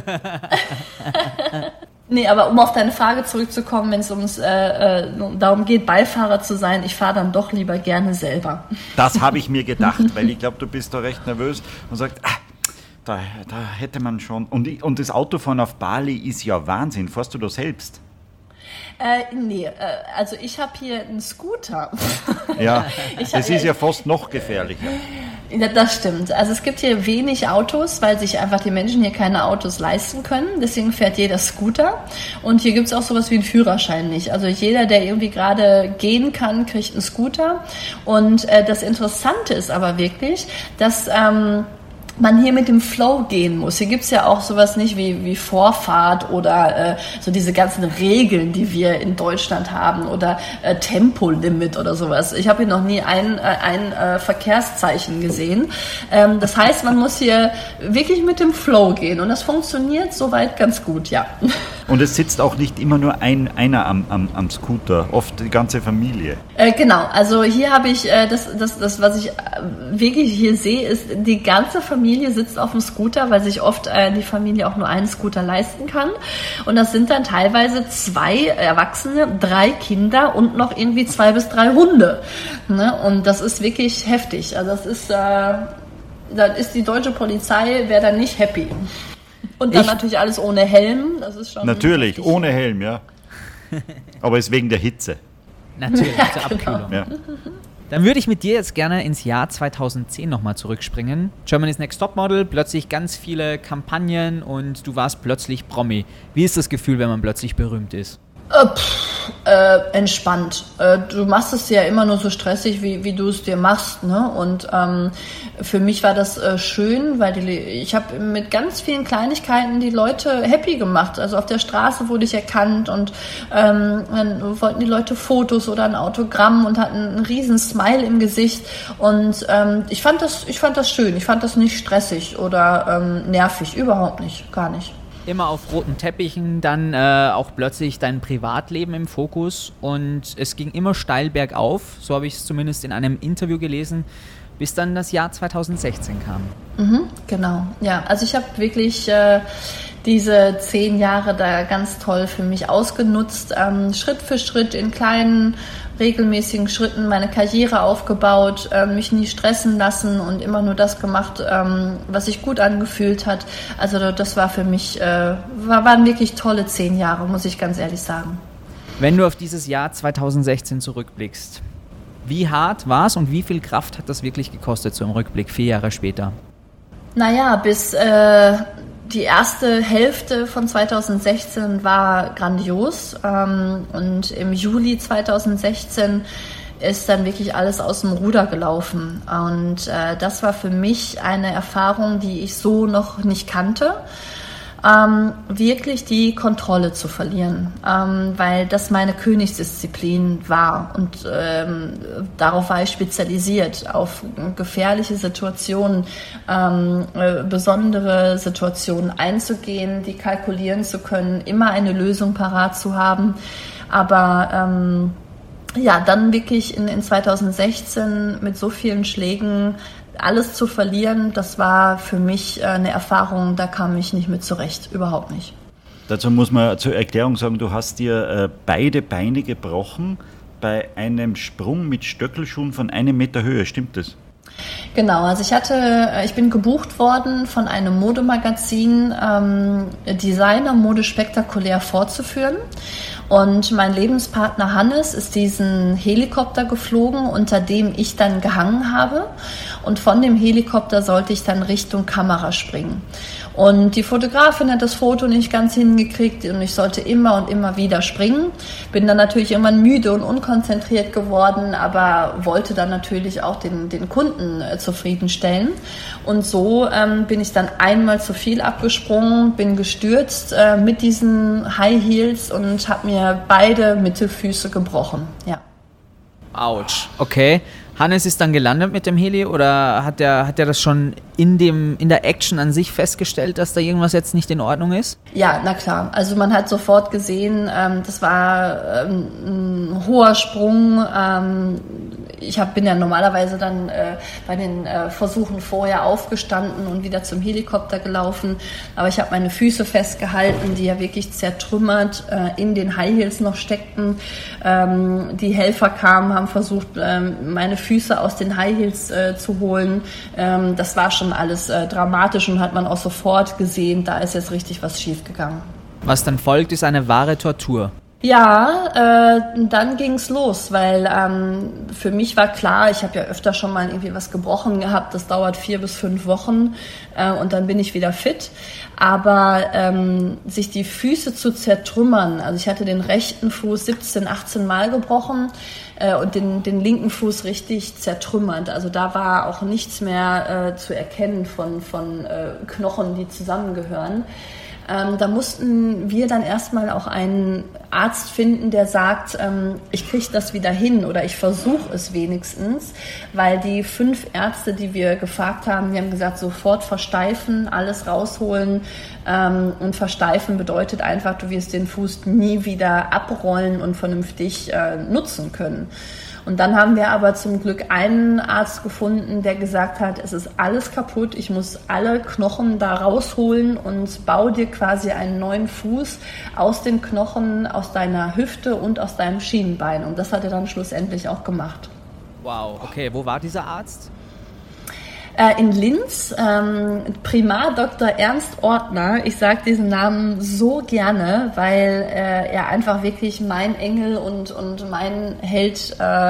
Nee, aber um auf deine Frage zurückzukommen, wenn es ums äh, äh, darum geht, Beifahrer zu sein, ich fahre dann doch lieber gerne selber. Das habe ich mir gedacht, weil ich glaube, du bist da recht nervös und sagst, ah, da, da hätte man schon. Und, und das Autofahren auf Bali ist ja Wahnsinn. Fährst du da selbst? Äh, nee, äh, also ich habe hier einen Scooter. Ja, es ist ja fast noch gefährlicher. Ja, das stimmt. Also es gibt hier wenig Autos, weil sich einfach die Menschen hier keine Autos leisten können. Deswegen fährt jeder Scooter. Und hier gibt es auch sowas wie einen Führerschein nicht. Also jeder, der irgendwie gerade gehen kann, kriegt einen Scooter. Und äh, das Interessante ist aber wirklich, dass... Ähm, man hier mit dem Flow gehen muss. Hier gibt's ja auch sowas nicht wie, wie Vorfahrt oder äh, so diese ganzen Regeln, die wir in Deutschland haben oder äh, Tempolimit oder sowas. Ich habe hier noch nie ein, äh, ein äh, Verkehrszeichen gesehen. Ähm, das heißt, man muss hier wirklich mit dem Flow gehen und das funktioniert soweit ganz gut, ja. Und es sitzt auch nicht immer nur ein, einer am, am, am Scooter, oft die ganze Familie. Äh, genau, also hier habe ich, äh, das, das, das, was ich äh, wirklich hier sehe, ist, die ganze Familie sitzt auf dem Scooter, weil sich oft äh, die Familie auch nur einen Scooter leisten kann. Und das sind dann teilweise zwei Erwachsene, drei Kinder und noch irgendwie zwei bis drei Hunde. Ne? Und das ist wirklich heftig. Also das ist, äh, dann ist die deutsche Polizei, wäre dann nicht happy. Und dann ich, natürlich alles ohne Helm. Das ist schon natürlich, ohne Helm, ja. Aber es ist wegen der Hitze. Natürlich, ja, zur Abkühlung. Genau. Ja. Dann würde ich mit dir jetzt gerne ins Jahr 2010 nochmal zurückspringen. Germany's Next Top Model, plötzlich ganz viele Kampagnen und du warst plötzlich Promi. Wie ist das Gefühl, wenn man plötzlich berühmt ist? Äh, pff, äh, entspannt. Äh, du machst es ja immer nur so stressig, wie, wie du es dir machst. Ne? Und ähm, für mich war das äh, schön, weil die, ich habe mit ganz vielen Kleinigkeiten die Leute happy gemacht. Also auf der Straße wurde ich erkannt und ähm, dann wollten die Leute Fotos oder ein Autogramm und hatten einen riesen Smile im Gesicht. Und ähm, ich fand das, ich fand das schön. Ich fand das nicht stressig oder ähm, nervig. Überhaupt nicht, gar nicht immer auf roten Teppichen, dann äh, auch plötzlich dein Privatleben im Fokus und es ging immer steil bergauf, so habe ich es zumindest in einem Interview gelesen, bis dann das Jahr 2016 kam. Mhm, genau, ja, also ich habe wirklich äh, diese zehn Jahre da ganz toll für mich ausgenutzt, ähm, Schritt für Schritt in kleinen regelmäßigen Schritten meine Karriere aufgebaut, äh, mich nie stressen lassen und immer nur das gemacht, ähm, was sich gut angefühlt hat. Also das war für mich, äh, war, waren wirklich tolle zehn Jahre, muss ich ganz ehrlich sagen. Wenn du auf dieses Jahr 2016 zurückblickst, wie hart war es und wie viel Kraft hat das wirklich gekostet, so im Rückblick, vier Jahre später? Naja, bis äh, die erste Hälfte von 2016 war grandios ähm, und im Juli 2016 ist dann wirklich alles aus dem Ruder gelaufen. Und äh, das war für mich eine Erfahrung, die ich so noch nicht kannte ähm, wirklich die Kontrolle zu verlieren, ähm, weil das meine Königsdisziplin war und ähm, darauf war ich spezialisiert, auf gefährliche Situationen, ähm, äh, besondere Situationen einzugehen, die kalkulieren zu können, immer eine Lösung parat zu haben, aber ähm, ja, dann wirklich in, in 2016 mit so vielen Schlägen alles zu verlieren, das war für mich äh, eine Erfahrung, da kam ich nicht mit zurecht, überhaupt nicht. Dazu muss man zur Erklärung sagen, du hast dir äh, beide Beine gebrochen bei einem Sprung mit Stöckelschuhen von einem Meter Höhe, stimmt das? Genau, also ich hatte, äh, ich bin gebucht worden von einem Modemagazin, ähm, Designer Mode spektakulär vorzuführen. Und mein Lebenspartner Hannes ist diesen Helikopter geflogen, unter dem ich dann gehangen habe. Und von dem Helikopter sollte ich dann Richtung Kamera springen. Und die Fotografin hat das Foto nicht ganz hingekriegt und ich sollte immer und immer wieder springen. Bin dann natürlich irgendwann müde und unkonzentriert geworden, aber wollte dann natürlich auch den, den Kunden äh, zufriedenstellen. Und so ähm, bin ich dann einmal zu viel abgesprungen, bin gestürzt äh, mit diesen High Heels und habe mir beide Mittelfüße gebrochen. Ja. Autsch. Okay. Hannes ist dann gelandet mit dem Heli oder hat er hat das schon in, dem, in der Action an sich festgestellt, dass da irgendwas jetzt nicht in Ordnung ist? Ja, na klar. Also man hat sofort gesehen, ähm, das war ähm, ein hoher Sprung. Ähm, ich hab, bin ja normalerweise dann äh, bei den äh, Versuchen vorher aufgestanden und wieder zum Helikopter gelaufen. Aber ich habe meine Füße festgehalten, die ja wirklich zertrümmert äh, in den High Heels noch steckten. Ähm, die Helfer kamen, haben versucht, ähm, meine Füße aus den High Heels äh, zu holen. Ähm, das war schon alles äh, dramatisch und hat man auch sofort gesehen, da ist jetzt richtig was schiefgegangen. Was dann folgt, ist eine wahre Tortur. Ja, äh, dann ging's los, weil ähm, für mich war klar, ich habe ja öfter schon mal irgendwie was gebrochen gehabt, das dauert vier bis fünf Wochen äh, und dann bin ich wieder fit. Aber ähm, sich die Füße zu zertrümmern, also ich hatte den rechten Fuß 17, 18 Mal gebrochen äh, und den, den linken Fuß richtig zertrümmert. Also da war auch nichts mehr äh, zu erkennen von, von äh, Knochen, die zusammengehören. Ähm, da mussten wir dann erstmal auch einen Arzt finden, der sagt, ähm, ich kriege das wieder hin oder ich versuche es wenigstens, weil die fünf Ärzte, die wir gefragt haben, die haben gesagt, sofort versteifen, alles rausholen ähm, und versteifen bedeutet einfach, du wirst den Fuß nie wieder abrollen und vernünftig äh, nutzen können. Und dann haben wir aber zum Glück einen Arzt gefunden, der gesagt hat, es ist alles kaputt, ich muss alle Knochen da rausholen und bau dir quasi einen neuen Fuß aus den Knochen, aus deiner Hüfte und aus deinem Schienenbein. Und das hat er dann schlussendlich auch gemacht. Wow, okay, wo war dieser Arzt? Äh, in Linz, ähm, Primar Dr. Ernst Ortner. Ich sage diesen Namen so gerne, weil äh, er einfach wirklich mein Engel und, und mein Held äh,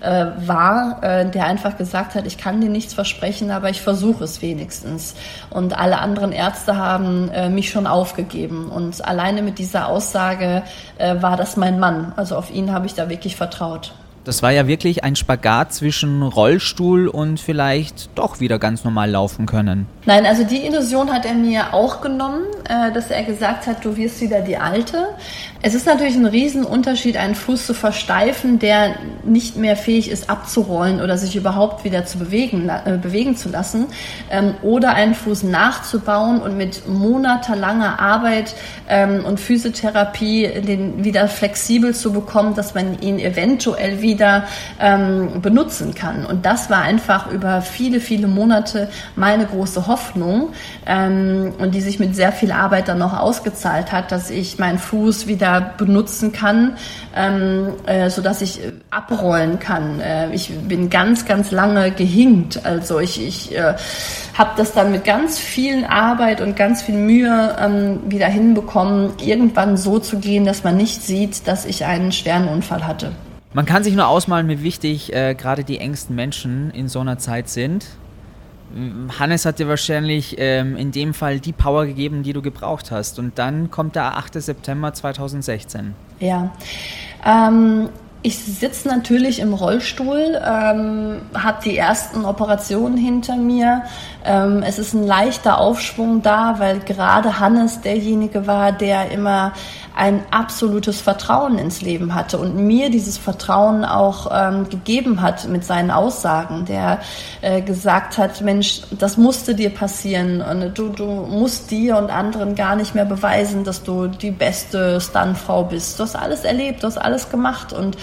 äh, war, äh, der einfach gesagt hat, ich kann dir nichts versprechen, aber ich versuche es wenigstens. Und alle anderen Ärzte haben äh, mich schon aufgegeben. Und alleine mit dieser Aussage war das mein Mann. Also auf ihn habe ich da wirklich vertraut. Das war ja wirklich ein Spagat zwischen Rollstuhl und vielleicht doch wieder ganz normal laufen können. Nein, also die Illusion hat er mir auch genommen, äh, dass er gesagt hat, du wirst wieder die Alte. Es ist natürlich ein Riesenunterschied, einen Fuß zu versteifen, der nicht mehr fähig ist abzurollen oder sich überhaupt wieder zu bewegen, äh, bewegen zu lassen, ähm, oder einen Fuß nachzubauen und mit monatelanger Arbeit ähm, und Physiotherapie den wieder flexibel zu bekommen, dass man ihn eventuell wieder wieder ähm, benutzen kann. Und das war einfach über viele, viele Monate meine große Hoffnung ähm, und die sich mit sehr viel Arbeit dann noch ausgezahlt hat, dass ich meinen Fuß wieder benutzen kann, ähm, äh, so dass ich abrollen kann. Äh, ich bin ganz, ganz lange gehinkt. Also ich, ich äh, habe das dann mit ganz viel Arbeit und ganz viel Mühe ähm, wieder hinbekommen, irgendwann so zu gehen, dass man nicht sieht, dass ich einen schweren Unfall hatte. Man kann sich nur ausmalen, wie wichtig äh, gerade die engsten Menschen in so einer Zeit sind. Hannes hat dir wahrscheinlich ähm, in dem Fall die Power gegeben, die du gebraucht hast. Und dann kommt der 8. September 2016. Ja. Ähm, ich sitze natürlich im Rollstuhl, ähm, habe die ersten Operationen hinter mir. Ähm, es ist ein leichter Aufschwung da, weil gerade Hannes derjenige war, der immer ein absolutes Vertrauen ins Leben hatte und mir dieses Vertrauen auch ähm, gegeben hat mit seinen Aussagen, der äh, gesagt hat, Mensch, das musste dir passieren und du, du musst dir und anderen gar nicht mehr beweisen, dass du die beste Stuntfrau bist. Du hast alles erlebt, du hast alles gemacht und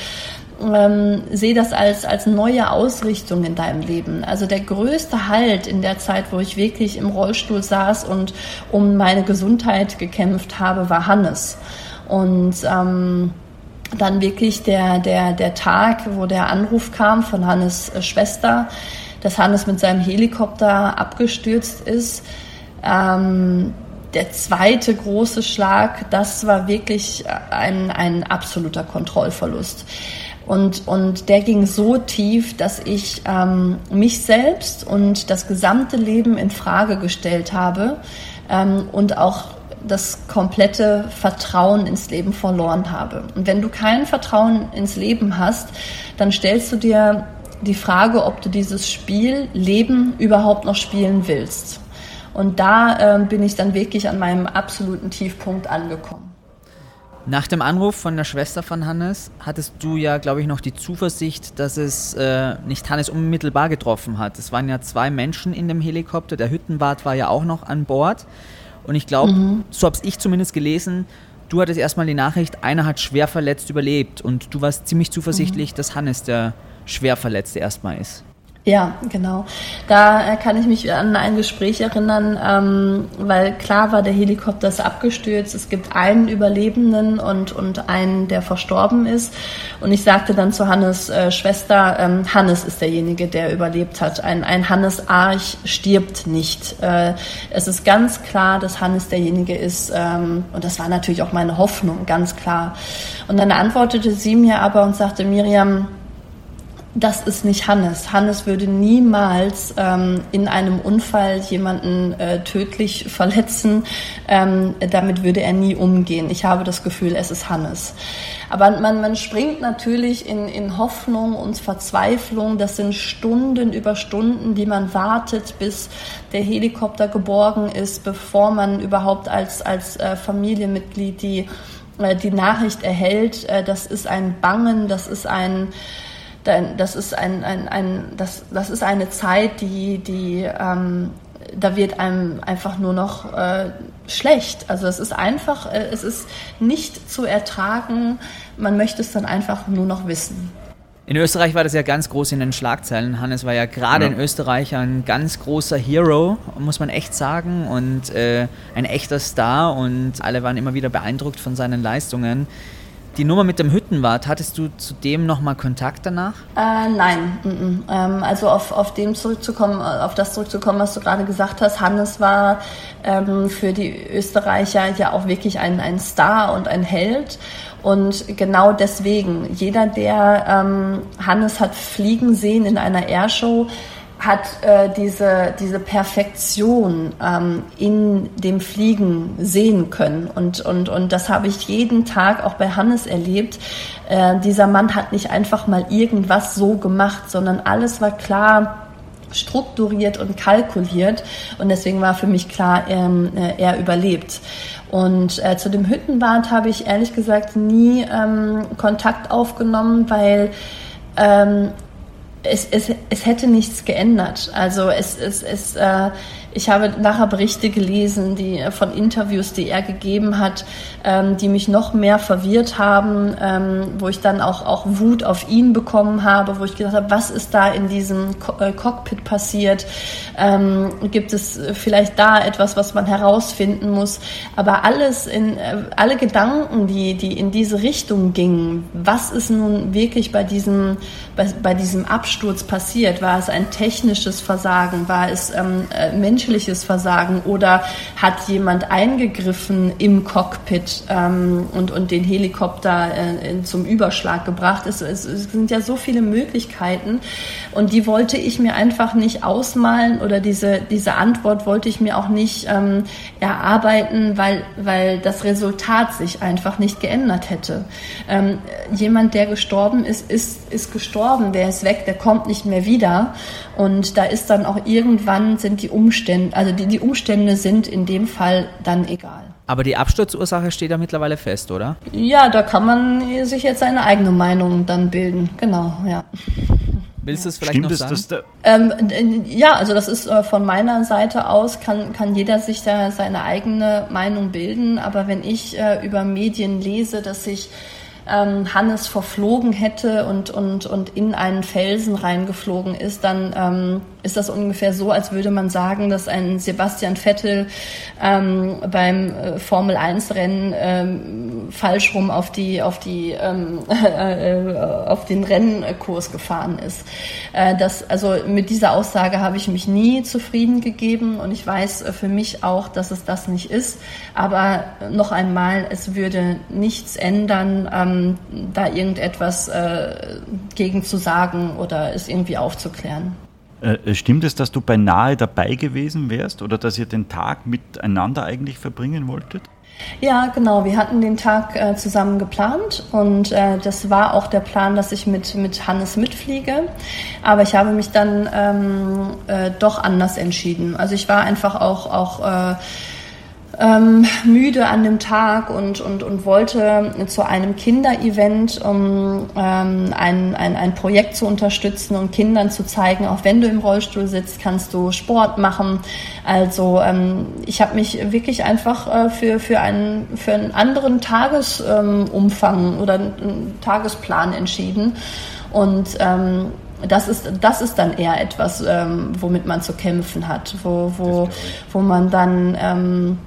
ähm, sehe das als, als neue Ausrichtung in deinem Leben. Also der größte Halt in der Zeit, wo ich wirklich im Rollstuhl saß und um meine Gesundheit gekämpft habe, war Hannes. Und ähm, dann wirklich der, der, der Tag, wo der Anruf kam von Hannes äh, Schwester, dass Hannes mit seinem Helikopter abgestürzt ist. Ähm, der zweite große Schlag, das war wirklich ein, ein absoluter Kontrollverlust. Und, und der ging so tief, dass ich ähm, mich selbst und das gesamte Leben in Frage gestellt habe ähm, und auch das komplette Vertrauen ins Leben verloren habe. Und wenn du kein Vertrauen ins Leben hast, dann stellst du dir die Frage, ob du dieses Spiel Leben überhaupt noch spielen willst. Und da äh, bin ich dann wirklich an meinem absoluten Tiefpunkt angekommen. Nach dem Anruf von der Schwester von Hannes hattest du ja, glaube ich, noch die Zuversicht, dass es äh, nicht Hannes unmittelbar getroffen hat. Es waren ja zwei Menschen in dem Helikopter. Der Hüttenwart war ja auch noch an Bord. Und ich glaube, mhm. so habe ich zumindest gelesen, du hattest erstmal die Nachricht, einer hat schwer verletzt überlebt. Und du warst ziemlich zuversichtlich, mhm. dass Hannes der schwer Verletzte erstmal ist. Ja, genau. Da kann ich mich an ein Gespräch erinnern, ähm, weil klar war, der Helikopter ist abgestürzt. Es gibt einen Überlebenden und, und einen, der verstorben ist. Und ich sagte dann zu Hannes äh, Schwester, ähm, Hannes ist derjenige, der überlebt hat. Ein, ein Hannes Arch stirbt nicht. Äh, es ist ganz klar, dass Hannes derjenige ist. Ähm, und das war natürlich auch meine Hoffnung, ganz klar. Und dann antwortete sie mir aber und sagte, Miriam, das ist nicht Hannes. Hannes würde niemals ähm, in einem Unfall jemanden äh, tödlich verletzen. Ähm, damit würde er nie umgehen. Ich habe das Gefühl, es ist Hannes. Aber man, man springt natürlich in, in Hoffnung und Verzweiflung. Das sind Stunden über Stunden, die man wartet, bis der Helikopter geborgen ist, bevor man überhaupt als, als äh, Familienmitglied die, äh, die Nachricht erhält. Äh, das ist ein Bangen, das ist ein das ist ein, ein, ein das, das ist eine Zeit, die, die ähm, da wird einem einfach nur noch äh, schlecht. Also es ist einfach, äh, es ist nicht zu ertragen. Man möchte es dann einfach nur noch wissen. In Österreich war das ja ganz groß in den Schlagzeilen. Hannes war ja gerade ja. in Österreich ein ganz großer Hero, muss man echt sagen, und äh, ein echter Star. Und alle waren immer wieder beeindruckt von seinen Leistungen. Die Nummer mit dem Hüttenwart, hattest du zu dem nochmal Kontakt danach? Äh, nein, mm -mm. Ähm, also auf, auf dem zurückzukommen, auf das zurückzukommen, was du gerade gesagt hast. Hannes war ähm, für die Österreicher ja auch wirklich ein, ein Star und ein Held. Und genau deswegen, jeder, der ähm, Hannes hat fliegen sehen in einer Airshow, hat äh, diese, diese Perfektion ähm, in dem Fliegen sehen können. Und, und, und das habe ich jeden Tag auch bei Hannes erlebt. Äh, dieser Mann hat nicht einfach mal irgendwas so gemacht, sondern alles war klar strukturiert und kalkuliert. Und deswegen war für mich klar, ähm, äh, er überlebt. Und äh, zu dem Hüttenwart habe ich ehrlich gesagt nie ähm, Kontakt aufgenommen, weil ähm, es, es, es hätte nichts geändert. Also es, es, es äh, ich habe nachher Berichte gelesen, die von Interviews, die er gegeben hat, ähm, die mich noch mehr verwirrt haben, ähm, wo ich dann auch, auch Wut auf ihn bekommen habe, wo ich gedacht habe, was ist da in diesem Co äh, Cockpit passiert? Ähm, gibt es vielleicht da etwas, was man herausfinden muss? Aber alles in, äh, alle Gedanken, die, die in diese Richtung gingen, was ist nun wirklich bei diesem, bei, bei diesem Absturz passiert? War es ein technisches Versagen? War es ähm, äh, menschliches Versagen oder hat jemand eingegriffen im Cockpit ähm, und, und den Helikopter äh, zum Überschlag gebracht? Es, es, es sind ja so viele Möglichkeiten und die wollte ich mir einfach nicht ausmalen oder diese, diese Antwort wollte ich mir auch nicht ähm, erarbeiten, weil, weil das Resultat sich einfach nicht geändert hätte. Ähm, jemand, der gestorben ist, ist, ist gestorben, der ist weg, der kommt nicht mehr wieder und da ist dann auch irgendwann sind die Umstände Umständen, also die, die Umstände sind in dem Fall dann egal. Aber die Absturzursache steht da mittlerweile fest, oder? Ja, da kann man sich jetzt seine eigene Meinung dann bilden. Genau, ja. Willst du es vielleicht Stimmt noch sagen? Das, ähm, ja, also das ist äh, von meiner Seite aus, kann, kann jeder sich da seine eigene Meinung bilden. Aber wenn ich äh, über Medien lese, dass sich ähm, Hannes verflogen hätte und, und, und in einen Felsen reingeflogen ist, dann ähm, ist das ungefähr so, als würde man sagen, dass ein Sebastian Vettel ähm, beim äh, Formel 1 Rennen ähm, falsch rum auf die auf die ähm, äh, auf den Rennkurs gefahren ist. Äh, das also mit dieser Aussage habe ich mich nie zufrieden gegeben und ich weiß für mich auch, dass es das nicht ist. Aber noch einmal, es würde nichts ändern, ähm, da irgendetwas äh, gegen zu sagen oder es irgendwie aufzuklären. Äh, stimmt es, dass du beinahe dabei gewesen wärst oder dass ihr den Tag miteinander eigentlich verbringen wolltet? Ja, genau. Wir hatten den Tag äh, zusammen geplant und äh, das war auch der Plan, dass ich mit, mit Hannes mitfliege. Aber ich habe mich dann ähm, äh, doch anders entschieden. Also ich war einfach auch, auch äh, ähm, müde an dem Tag und, und, und wollte zu einem Kinderevent, um ähm, ein, ein, ein Projekt zu unterstützen und Kindern zu zeigen, auch wenn du im Rollstuhl sitzt, kannst du Sport machen. Also ähm, ich habe mich wirklich einfach äh, für, für, einen, für einen anderen Tagesumfang ähm, oder einen Tagesplan entschieden. Und ähm, das ist, das ist dann eher etwas, ähm, womit man zu kämpfen hat, wo, wo, wo man dann ähm,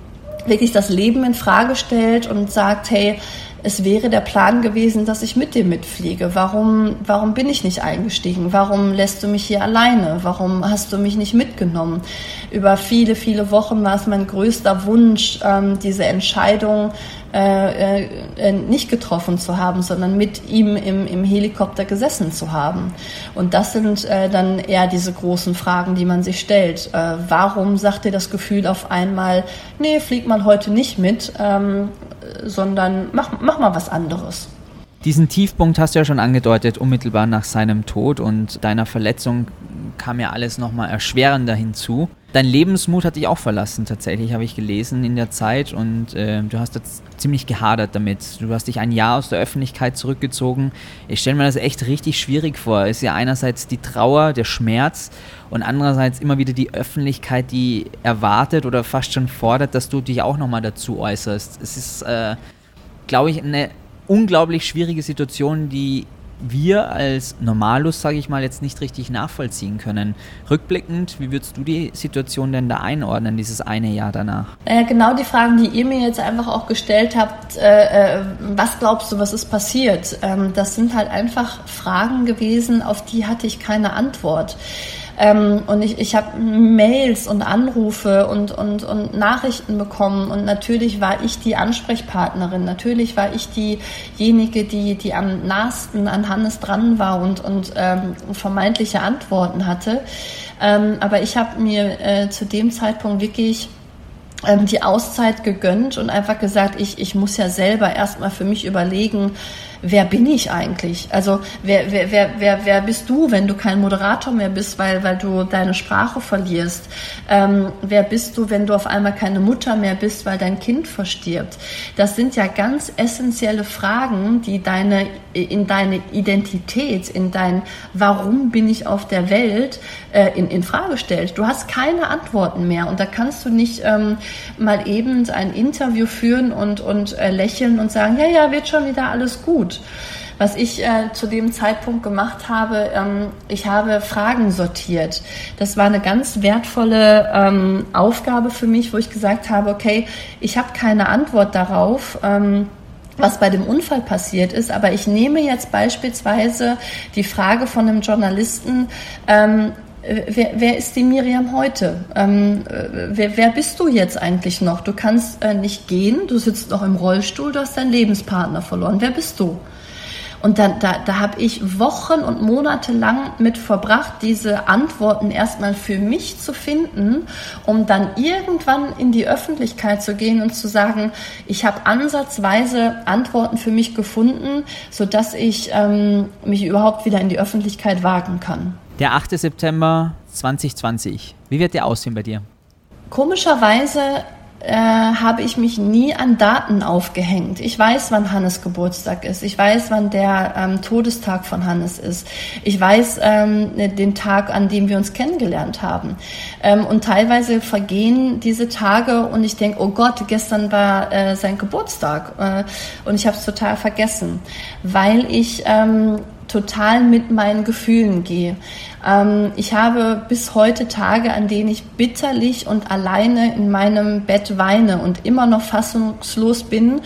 wirklich das Leben in Frage stellt und sagt, hey, es wäre der Plan gewesen, dass ich mit dir mitfliege. Warum, warum bin ich nicht eingestiegen? Warum lässt du mich hier alleine? Warum hast du mich nicht mitgenommen? Über viele, viele Wochen war es mein größter Wunsch, ähm, diese Entscheidung äh, äh, nicht getroffen zu haben, sondern mit ihm im, im Helikopter gesessen zu haben. Und das sind äh, dann eher diese großen Fragen, die man sich stellt. Äh, warum sagt dir das Gefühl auf einmal, nee, flieg mal heute nicht mit, ähm, sondern mach, mach mal was anderes. Diesen Tiefpunkt hast du ja schon angedeutet, unmittelbar nach seinem Tod und deiner Verletzung kam ja alles nochmal erschwerender hinzu. Dein Lebensmut hat dich auch verlassen, tatsächlich, habe ich gelesen in der Zeit. Und äh, du hast jetzt ziemlich gehadert damit. Du hast dich ein Jahr aus der Öffentlichkeit zurückgezogen. Ich stelle mir das echt richtig schwierig vor. Es ist ja einerseits die Trauer, der Schmerz und andererseits immer wieder die Öffentlichkeit, die erwartet oder fast schon fordert, dass du dich auch nochmal dazu äußerst. Es ist, äh, glaube ich, eine unglaublich schwierige Situation, die wir als Normalus, sage ich mal, jetzt nicht richtig nachvollziehen können. Rückblickend, wie würdest du die Situation denn da einordnen, dieses eine Jahr danach? Äh, genau die Fragen, die ihr mir jetzt einfach auch gestellt habt, äh, äh, was glaubst du, was ist passiert? Ähm, das sind halt einfach Fragen gewesen, auf die hatte ich keine Antwort. Ähm, und ich, ich habe Mails und Anrufe und, und, und Nachrichten bekommen. Und natürlich war ich die Ansprechpartnerin. Natürlich war ich diejenige, die, die am nahesten an Hannes dran war und, und ähm, vermeintliche Antworten hatte. Ähm, aber ich habe mir äh, zu dem Zeitpunkt wirklich ähm, die Auszeit gegönnt und einfach gesagt, ich, ich muss ja selber erstmal für mich überlegen, wer bin ich eigentlich? Also wer, wer, wer, wer, wer bist du, wenn du kein Moderator mehr bist, weil, weil du deine Sprache verlierst? Ähm, wer bist du, wenn du auf einmal keine Mutter mehr bist, weil dein Kind verstirbt? Das sind ja ganz essentielle Fragen, die deine, in deine Identität, in dein Warum bin ich auf der Welt äh, in, in Frage stellt. Du hast keine Antworten mehr und da kannst du nicht ähm, mal eben ein Interview führen und, und äh, lächeln und sagen, ja, ja, wird schon wieder alles gut. Was ich äh, zu dem Zeitpunkt gemacht habe, ähm, ich habe Fragen sortiert. Das war eine ganz wertvolle ähm, Aufgabe für mich, wo ich gesagt habe, okay, ich habe keine Antwort darauf. Ähm, was bei dem Unfall passiert ist. Aber ich nehme jetzt beispielsweise die Frage von einem Journalisten, ähm, Wer, wer, ist die Miriam heute? Ähm, wer, wer, bist du jetzt eigentlich noch? Du kannst äh, nicht gehen, du sitzt noch im Rollstuhl, du hast deinen Lebenspartner verloren. Wer bist du? Und da, da, da habe ich Wochen und Monate lang mit verbracht, diese Antworten erstmal für mich zu finden, um dann irgendwann in die Öffentlichkeit zu gehen und zu sagen, ich habe ansatzweise Antworten für mich gefunden, sodass ich ähm, mich überhaupt wieder in die Öffentlichkeit wagen kann. Der 8. September 2020. Wie wird der aussehen bei dir? Komischerweise äh, habe ich mich nie an Daten aufgehängt. Ich weiß, wann Hannes Geburtstag ist. Ich weiß, wann der ähm, Todestag von Hannes ist. Ich weiß ähm, den Tag, an dem wir uns kennengelernt haben. Ähm, und teilweise vergehen diese Tage und ich denke, oh Gott, gestern war äh, sein Geburtstag. Äh, und ich habe es total vergessen, weil ich ähm, total mit meinen Gefühlen gehe. Ähm, ich habe bis heute Tage, an denen ich bitterlich und alleine in meinem Bett weine und immer noch fassungslos bin,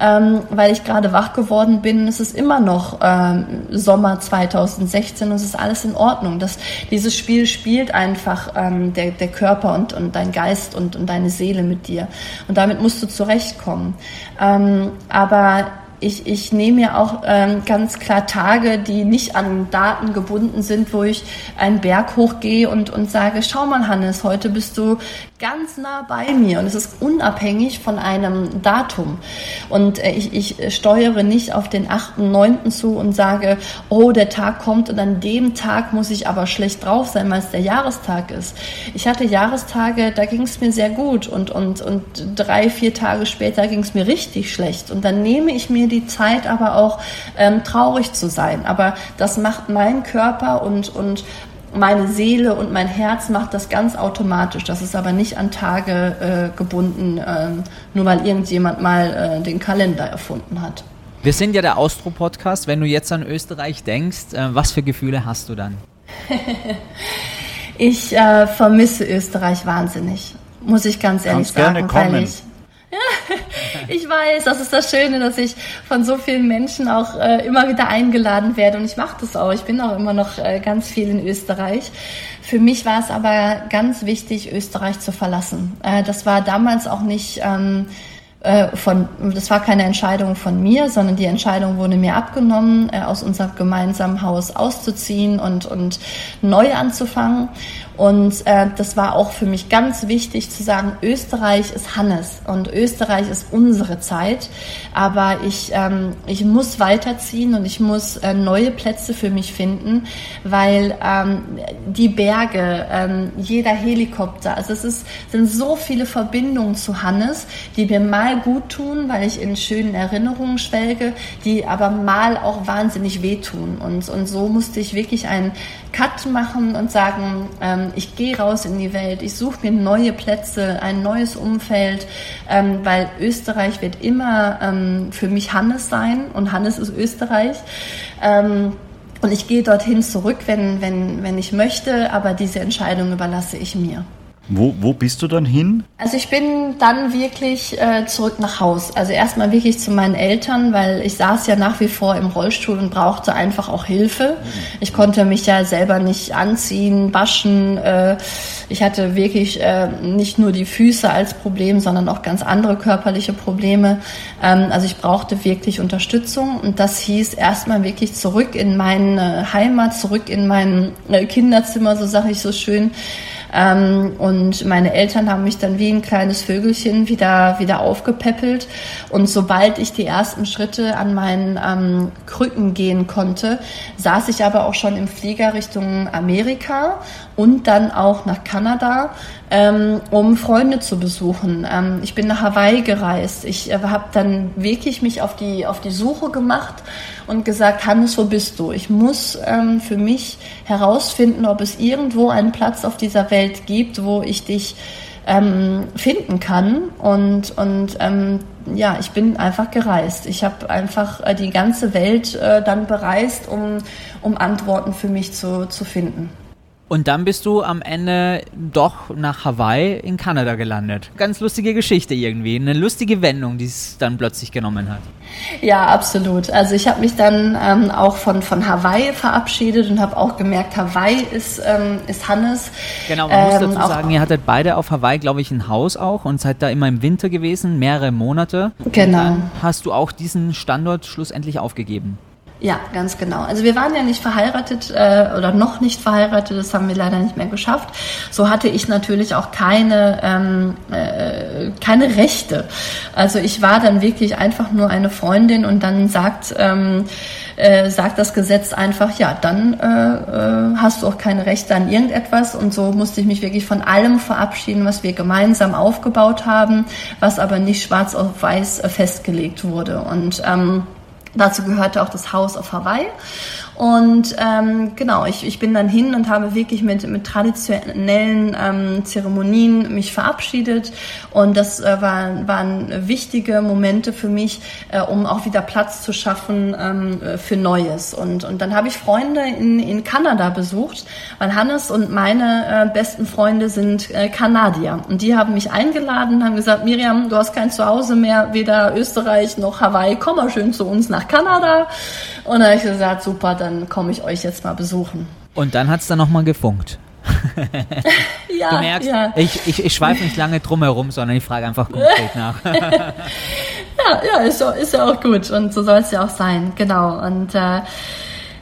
ähm, weil ich gerade wach geworden bin. Es ist immer noch ähm, Sommer 2016 und es ist alles in Ordnung. Das, dieses Spiel spielt einfach ähm, der, der Körper und, und dein Geist und, und deine Seele mit dir. Und damit musst du zurechtkommen. Ähm, aber ich, ich nehme mir auch ähm, ganz klar Tage, die nicht an Daten gebunden sind, wo ich einen Berg hochgehe und, und sage, schau mal Hannes, heute bist du ganz nah bei mir und es ist unabhängig von einem Datum. Und äh, ich, ich steuere nicht auf den 8.9. zu und sage, oh, der Tag kommt und an dem Tag muss ich aber schlecht drauf sein, weil es der Jahrestag ist. Ich hatte Jahrestage, da ging es mir sehr gut und, und, und drei, vier Tage später ging es mir richtig schlecht. Und dann nehme ich mir die Zeit aber auch ähm, traurig zu sein. Aber das macht mein Körper und, und meine Seele und mein Herz macht das ganz automatisch. Das ist aber nicht an Tage äh, gebunden, äh, nur weil irgendjemand mal äh, den Kalender erfunden hat. Wir sind ja der Austro-Podcast. Wenn du jetzt an Österreich denkst, äh, was für Gefühle hast du dann? ich äh, vermisse Österreich wahnsinnig, muss ich ganz ehrlich Kannst sagen. Gerne kommen. Ich, ich weiß, das ist das Schöne, dass ich von so vielen Menschen auch äh, immer wieder eingeladen werde und ich mache das auch. Ich bin auch immer noch äh, ganz viel in Österreich. Für mich war es aber ganz wichtig, Österreich zu verlassen. Äh, das war damals auch nicht ähm, äh, von, das war keine Entscheidung von mir, sondern die Entscheidung wurde mir abgenommen, äh, aus unserem gemeinsamen Haus auszuziehen und, und neu anzufangen. Und äh, das war auch für mich ganz wichtig zu sagen, Österreich ist Hannes und Österreich ist unsere Zeit. Aber ich, ähm, ich muss weiterziehen und ich muss äh, neue Plätze für mich finden, weil ähm, die Berge, ähm, jeder Helikopter, also es ist, sind so viele Verbindungen zu Hannes, die mir mal gut tun, weil ich in schönen Erinnerungen schwelge, die aber mal auch wahnsinnig wehtun. Und, und so musste ich wirklich einen Cut machen und sagen, ähm, ich gehe raus in die Welt, ich suche mir neue Plätze, ein neues Umfeld, ähm, weil Österreich wird immer ähm, für mich Hannes sein und Hannes ist Österreich. Ähm, und ich gehe dorthin zurück, wenn, wenn, wenn ich möchte, aber diese Entscheidung überlasse ich mir. Wo, wo bist du dann hin? Also ich bin dann wirklich äh, zurück nach Haus. Also erstmal wirklich zu meinen Eltern, weil ich saß ja nach wie vor im Rollstuhl und brauchte einfach auch Hilfe. Ich konnte mich ja selber nicht anziehen, waschen. Äh, ich hatte wirklich äh, nicht nur die Füße als Problem, sondern auch ganz andere körperliche Probleme. Ähm, also ich brauchte wirklich Unterstützung und das hieß erstmal wirklich zurück in meine Heimat, zurück in mein äh, Kinderzimmer, so sage ich so schön Ähm, und meine Eltern haben mich dann wie ein kleines Vögelchen wieder, wieder aufgepäppelt. Und sobald ich die ersten Schritte an meinen ähm, Krücken gehen konnte, saß ich aber auch schon im Flieger Richtung Amerika und dann auch nach Kanada, ähm, um Freunde zu besuchen. Ähm, ich bin nach Hawaii gereist. Ich äh, habe dann wirklich mich auf die, auf die Suche gemacht und gesagt, Hannes, wo bist du? Ich muss ähm, für mich herausfinden, ob es irgendwo einen Platz auf dieser Welt gibt, wo ich dich ähm, finden kann. Und, und ähm, ja, ich bin einfach gereist. Ich habe einfach äh, die ganze Welt äh, dann bereist, um, um Antworten für mich zu, zu finden. Und dann bist du am Ende doch nach Hawaii in Kanada gelandet. Ganz lustige Geschichte irgendwie. Eine lustige Wendung, die es dann plötzlich genommen hat. Ja, absolut. Also ich habe mich dann ähm, auch von, von Hawaii verabschiedet und habe auch gemerkt, Hawaii ist, ähm, ist Hannes. Genau, man muss ähm, dazu sagen, ihr hattet beide auf Hawaii, glaube ich, ein Haus auch und seid da immer im Winter gewesen, mehrere Monate. Genau. Und dann hast du auch diesen Standort schlussendlich aufgegeben. Ja, ganz genau. Also wir waren ja nicht verheiratet äh, oder noch nicht verheiratet, das haben wir leider nicht mehr geschafft. So hatte ich natürlich auch keine, ähm, äh, keine Rechte. Also ich war dann wirklich einfach nur eine Freundin und dann sagt, ähm, äh, sagt das Gesetz einfach, ja, dann äh, äh, hast du auch keine Rechte an irgendetwas. Und so musste ich mich wirklich von allem verabschieden, was wir gemeinsam aufgebaut haben, was aber nicht schwarz auf weiß äh, festgelegt wurde. Und ähm, Dazu gehörte auch das Haus auf Hawaii. Und ähm, genau, ich, ich bin dann hin und habe wirklich mit, mit traditionellen ähm, Zeremonien mich verabschiedet. Und das äh, war, waren wichtige Momente für mich, äh, um auch wieder Platz zu schaffen ähm, für Neues. Und, und dann habe ich Freunde in, in Kanada besucht, weil Hannes und meine äh, besten Freunde sind äh, Kanadier. Und die haben mich eingeladen, haben gesagt, Miriam, du hast kein Zuhause mehr, weder Österreich noch Hawaii, komm mal schön zu uns nach Kanada. Und dann habe ich gesagt, super, dann komme ich euch jetzt mal besuchen. Und dann hat es dann nochmal gefunkt. ja, du merkst, ja. ich, ich, ich schweife nicht lange drum herum, sondern ich frage einfach konkret nach. ja, ja, ist, ist ja auch gut und so soll es ja auch sein, genau. Und äh,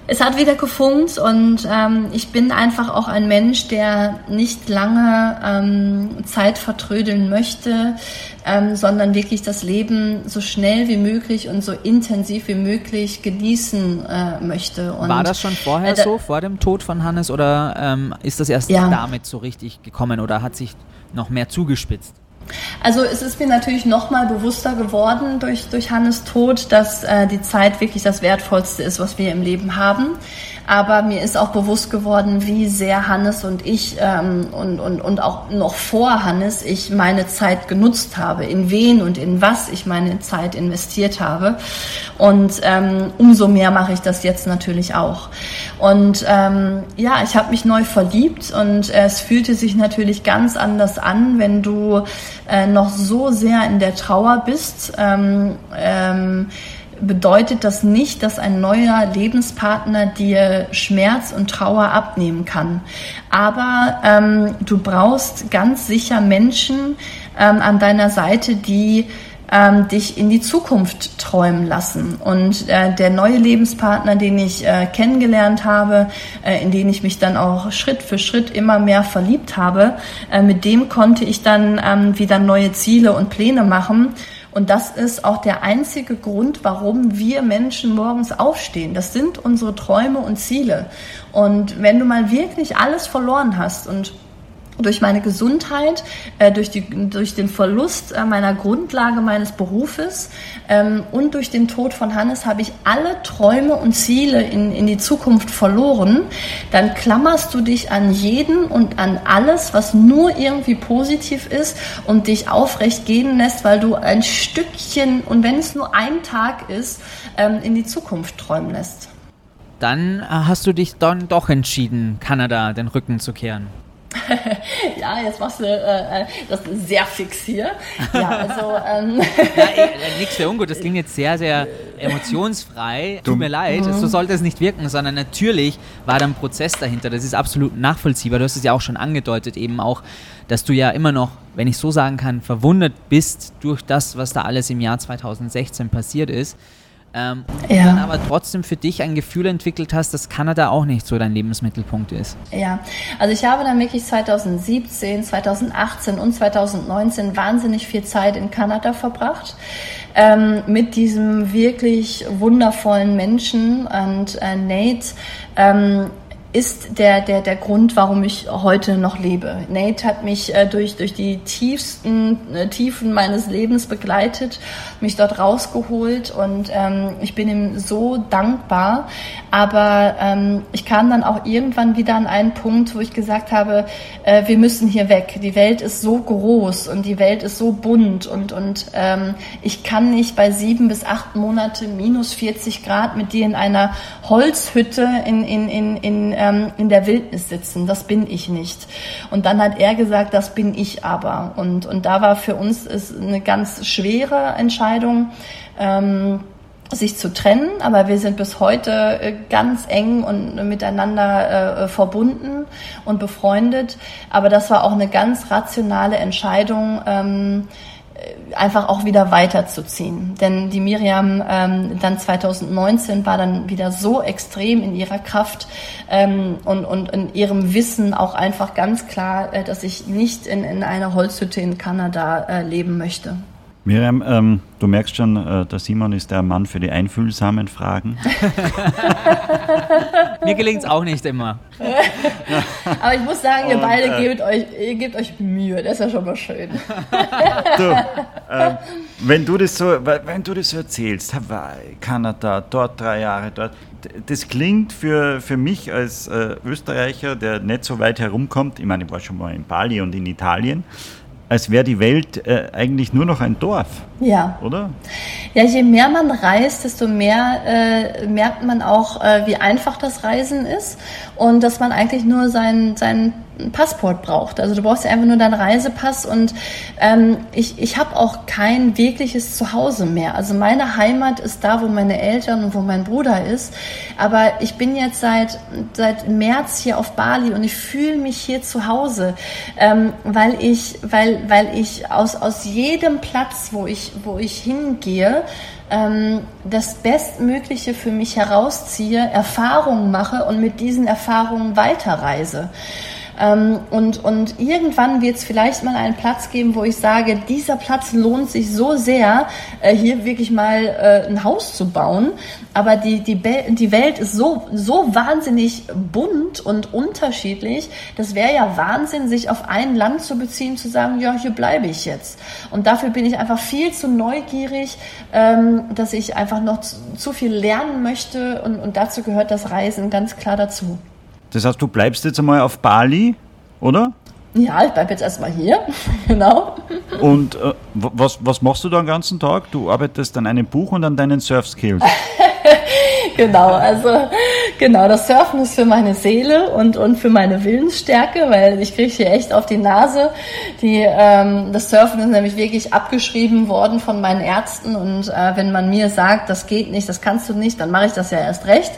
es hat wieder gefunkt und ähm, ich bin einfach auch ein Mensch, der nicht lange ähm, Zeit vertrödeln möchte, ähm, sondern wirklich das Leben so schnell wie möglich und so intensiv wie möglich genießen äh, möchte. Und, War das schon vorher äh, so, vor dem Tod von Hannes, oder ähm, ist das erst ja. damit so richtig gekommen oder hat sich noch mehr zugespitzt? Also es ist mir natürlich noch mal bewusster geworden durch, durch Hannes Tod, dass äh, die Zeit wirklich das Wertvollste ist, was wir im Leben haben. Aber mir ist auch bewusst geworden, wie sehr Hannes und ich ähm, und, und, und auch noch vor Hannes ich meine Zeit genutzt habe, in wen und in was ich meine Zeit investiert habe. Und ähm, umso mehr mache ich das jetzt natürlich auch. Und ähm, ja, ich habe mich neu verliebt und äh, es fühlte sich natürlich ganz anders an, wenn du äh, noch so sehr in der Trauer bist. Ähm, ähm, bedeutet das nicht, dass ein neuer Lebenspartner dir Schmerz und Trauer abnehmen kann. Aber ähm, du brauchst ganz sicher Menschen ähm, an deiner Seite, die ähm, dich in die Zukunft träumen lassen. Und äh, der neue Lebenspartner, den ich äh, kennengelernt habe, äh, in den ich mich dann auch Schritt für Schritt immer mehr verliebt habe, äh, mit dem konnte ich dann ähm, wieder neue Ziele und Pläne machen. Und das ist auch der einzige Grund, warum wir Menschen morgens aufstehen. Das sind unsere Träume und Ziele. Und wenn du mal wirklich alles verloren hast und durch meine Gesundheit, äh, durch, die, durch den Verlust äh, meiner Grundlage meines Berufes ähm, und durch den Tod von Hannes habe ich alle Träume und Ziele in, in die Zukunft verloren, dann klammerst du dich an jeden und an alles, was nur irgendwie positiv ist und dich aufrecht gehen lässt, weil du ein Stückchen und wenn es nur ein Tag ist, ähm, in die Zukunft träumen lässt. Dann hast du dich dann doch entschieden, Kanada den Rücken zu kehren. ja, jetzt machst du äh, das sehr fix hier. Ja, also. Ähm. ja, äh, nichts für ungut. Das klingt jetzt sehr, sehr emotionsfrei. Tut mir leid, mhm. so sollte es nicht wirken, sondern natürlich war da ein Prozess dahinter. Das ist absolut nachvollziehbar. Du hast es ja auch schon angedeutet, eben auch, dass du ja immer noch, wenn ich so sagen kann, verwundert bist durch das, was da alles im Jahr 2016 passiert ist. Ähm, ja. dann aber trotzdem für dich ein Gefühl entwickelt hast, dass Kanada auch nicht so dein Lebensmittelpunkt ist. Ja, also ich habe dann wirklich 2017, 2018 und 2019 wahnsinnig viel Zeit in Kanada verbracht. Ähm, mit diesem wirklich wundervollen Menschen und äh, Nate ähm, ist der, der, der Grund, warum ich heute noch lebe. Nate hat mich äh, durch, durch die tiefsten äh, Tiefen meines Lebens begleitet, mich dort rausgeholt und ähm, ich bin ihm so dankbar. Aber ähm, ich kam dann auch irgendwann wieder an einen Punkt, wo ich gesagt habe, äh, wir müssen hier weg. Die Welt ist so groß und die Welt ist so bunt und, und ähm, ich kann nicht bei sieben bis acht Monate minus 40 Grad mit dir in einer Holzhütte in, in, in, in ähm, in der Wildnis sitzen. Das bin ich nicht. Und dann hat er gesagt, das bin ich aber. Und, und da war für uns ist eine ganz schwere Entscheidung. Ähm, sich zu trennen, aber wir sind bis heute äh, ganz eng und miteinander äh, verbunden und befreundet. Aber das war auch eine ganz rationale Entscheidung, ähm, äh, einfach auch wieder weiterzuziehen. Denn die Miriam ähm, dann 2019 war dann wieder so extrem in ihrer Kraft ähm, und, und in ihrem Wissen auch einfach ganz klar, äh, dass ich nicht in, in einer Holzhütte in Kanada äh, leben möchte. Miriam, ähm, du merkst schon, äh, der Simon ist der Mann für die einfühlsamen Fragen. Mir gelingt es auch nicht immer. Aber ich muss sagen, ihr Und, beide äh, gebt, euch, ihr gebt euch Mühe, das ist ja schon mal schön. du, äh, wenn, du das so, wenn du das so erzählst, Hawaii, Kanada, dort drei Jahre, dort, das klingt für, für mich als äh, Österreicher, der nicht so weit herumkommt, ich meine, ich war schon mal in Bali und in Italien, als wäre die Welt äh, eigentlich nur noch ein Dorf. Ja. Oder? Ja, je mehr man reist, desto mehr äh, merkt man auch, äh, wie einfach das Reisen ist und dass man eigentlich nur sein, sein Passport braucht. Also du brauchst ja einfach nur deinen Reisepass und ähm, ich, ich habe auch kein wirkliches Zuhause mehr. Also meine Heimat ist da, wo meine Eltern und wo mein Bruder ist. Aber ich bin jetzt seit, seit März hier auf Bali und ich fühle mich hier zu Hause, ähm, weil ich, weil, weil ich aus, aus jedem Platz, wo ich, wo ich hingehe, ähm, das Bestmögliche für mich herausziehe, Erfahrungen mache und mit diesen Erfahrungen weiterreise. Ähm, und, und irgendwann wird es vielleicht mal einen Platz geben, wo ich sage, dieser Platz lohnt sich so sehr, äh, hier wirklich mal äh, ein Haus zu bauen. Aber die, die, die Welt ist so, so wahnsinnig bunt und unterschiedlich. Das wäre ja Wahnsinn, sich auf ein Land zu beziehen, zu sagen, ja, hier bleibe ich jetzt. Und dafür bin ich einfach viel zu neugierig, ähm, dass ich einfach noch zu, viel lernen möchte. Und, und dazu gehört das Reisen ganz klar dazu. Das heißt, du bleibst jetzt einmal auf Bali, oder? Ja, ich bleibe jetzt erstmal hier, genau. Und äh, was, was machst du da den ganzen Tag? Du arbeitest an einem Buch und an deinen Surf-Skills. genau, also genau, das Surfen ist für meine Seele und, und für meine Willensstärke, weil ich kriege hier echt auf die Nase. Die, ähm, das Surfen ist nämlich wirklich abgeschrieben worden von meinen Ärzten und äh, wenn man mir sagt, das geht nicht, das kannst du nicht, dann mache ich das ja erst recht.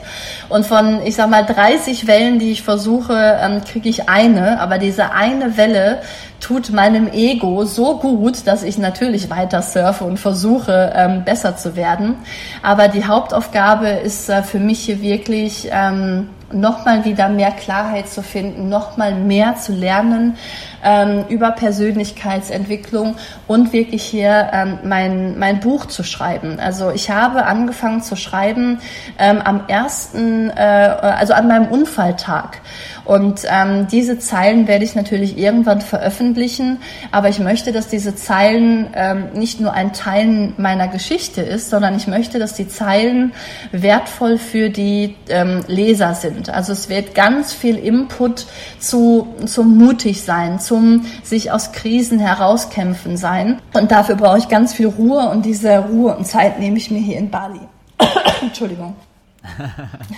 Und von, ich sag mal, 30 Wellen, die ich versuche, ähm, kriege ich eine, aber diese eine Welle tut meinem Ego so gut, dass ich natürlich weiter surfe und versuche, ähm, besser zu werden. Aber die Hauptaufgabe ist äh, für mich hier wirklich, ähm, nochmal wieder mehr Klarheit zu finden, nochmal mehr zu lernen ähm, über Persönlichkeitsentwicklung und wirklich hier ähm, mein, mein Buch zu schreiben. Also ich habe angefangen zu schreiben ähm, am ersten, äh, also an meinem Unfalltag. Und ähm, diese Zeilen werde ich natürlich irgendwann veröffentlichen, aber ich möchte, dass diese Zeilen ähm, nicht nur ein Teil meiner Geschichte ist, sondern ich möchte, dass die Zeilen wertvoll für die ähm, Leser sind. Also es wird ganz viel Input zu, zum mutig sein, zum sich aus Krisen herauskämpfen sein. Und dafür brauche ich ganz viel Ruhe und diese Ruhe und Zeit nehme ich mir hier in Bali. Entschuldigung.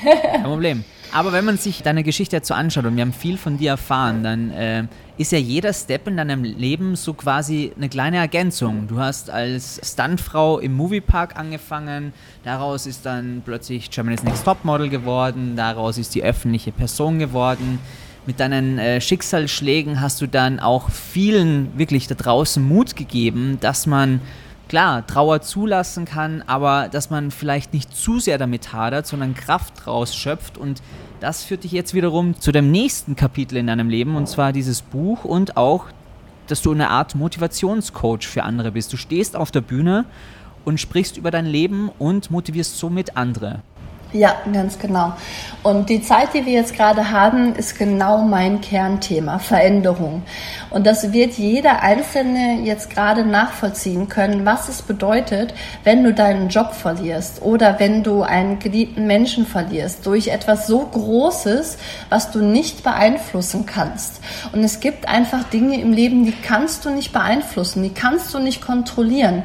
Kein Problem. Aber wenn man sich deine Geschichte jetzt so anschaut und wir haben viel von dir erfahren, dann äh, ist ja jeder Step in deinem Leben so quasi eine kleine Ergänzung. Du hast als Stuntfrau im Moviepark angefangen, daraus ist dann plötzlich Germany's Next Topmodel geworden, daraus ist die öffentliche Person geworden. Mit deinen äh, Schicksalsschlägen hast du dann auch vielen wirklich da draußen Mut gegeben, dass man klar, Trauer zulassen kann, aber dass man vielleicht nicht zu sehr damit hadert, sondern Kraft rausschöpft und das führt dich jetzt wiederum zu dem nächsten Kapitel in deinem Leben und zwar dieses Buch und auch, dass du eine Art Motivationscoach für andere bist. Du stehst auf der Bühne und sprichst über dein Leben und motivierst somit andere. Ja, ganz genau. Und die Zeit, die wir jetzt gerade haben, ist genau mein Kernthema, Veränderung. Und das wird jeder Einzelne jetzt gerade nachvollziehen können, was es bedeutet, wenn du deinen Job verlierst oder wenn du einen geliebten Menschen verlierst durch etwas so Großes, was du nicht beeinflussen kannst. Und es gibt einfach Dinge im Leben, die kannst du nicht beeinflussen, die kannst du nicht kontrollieren.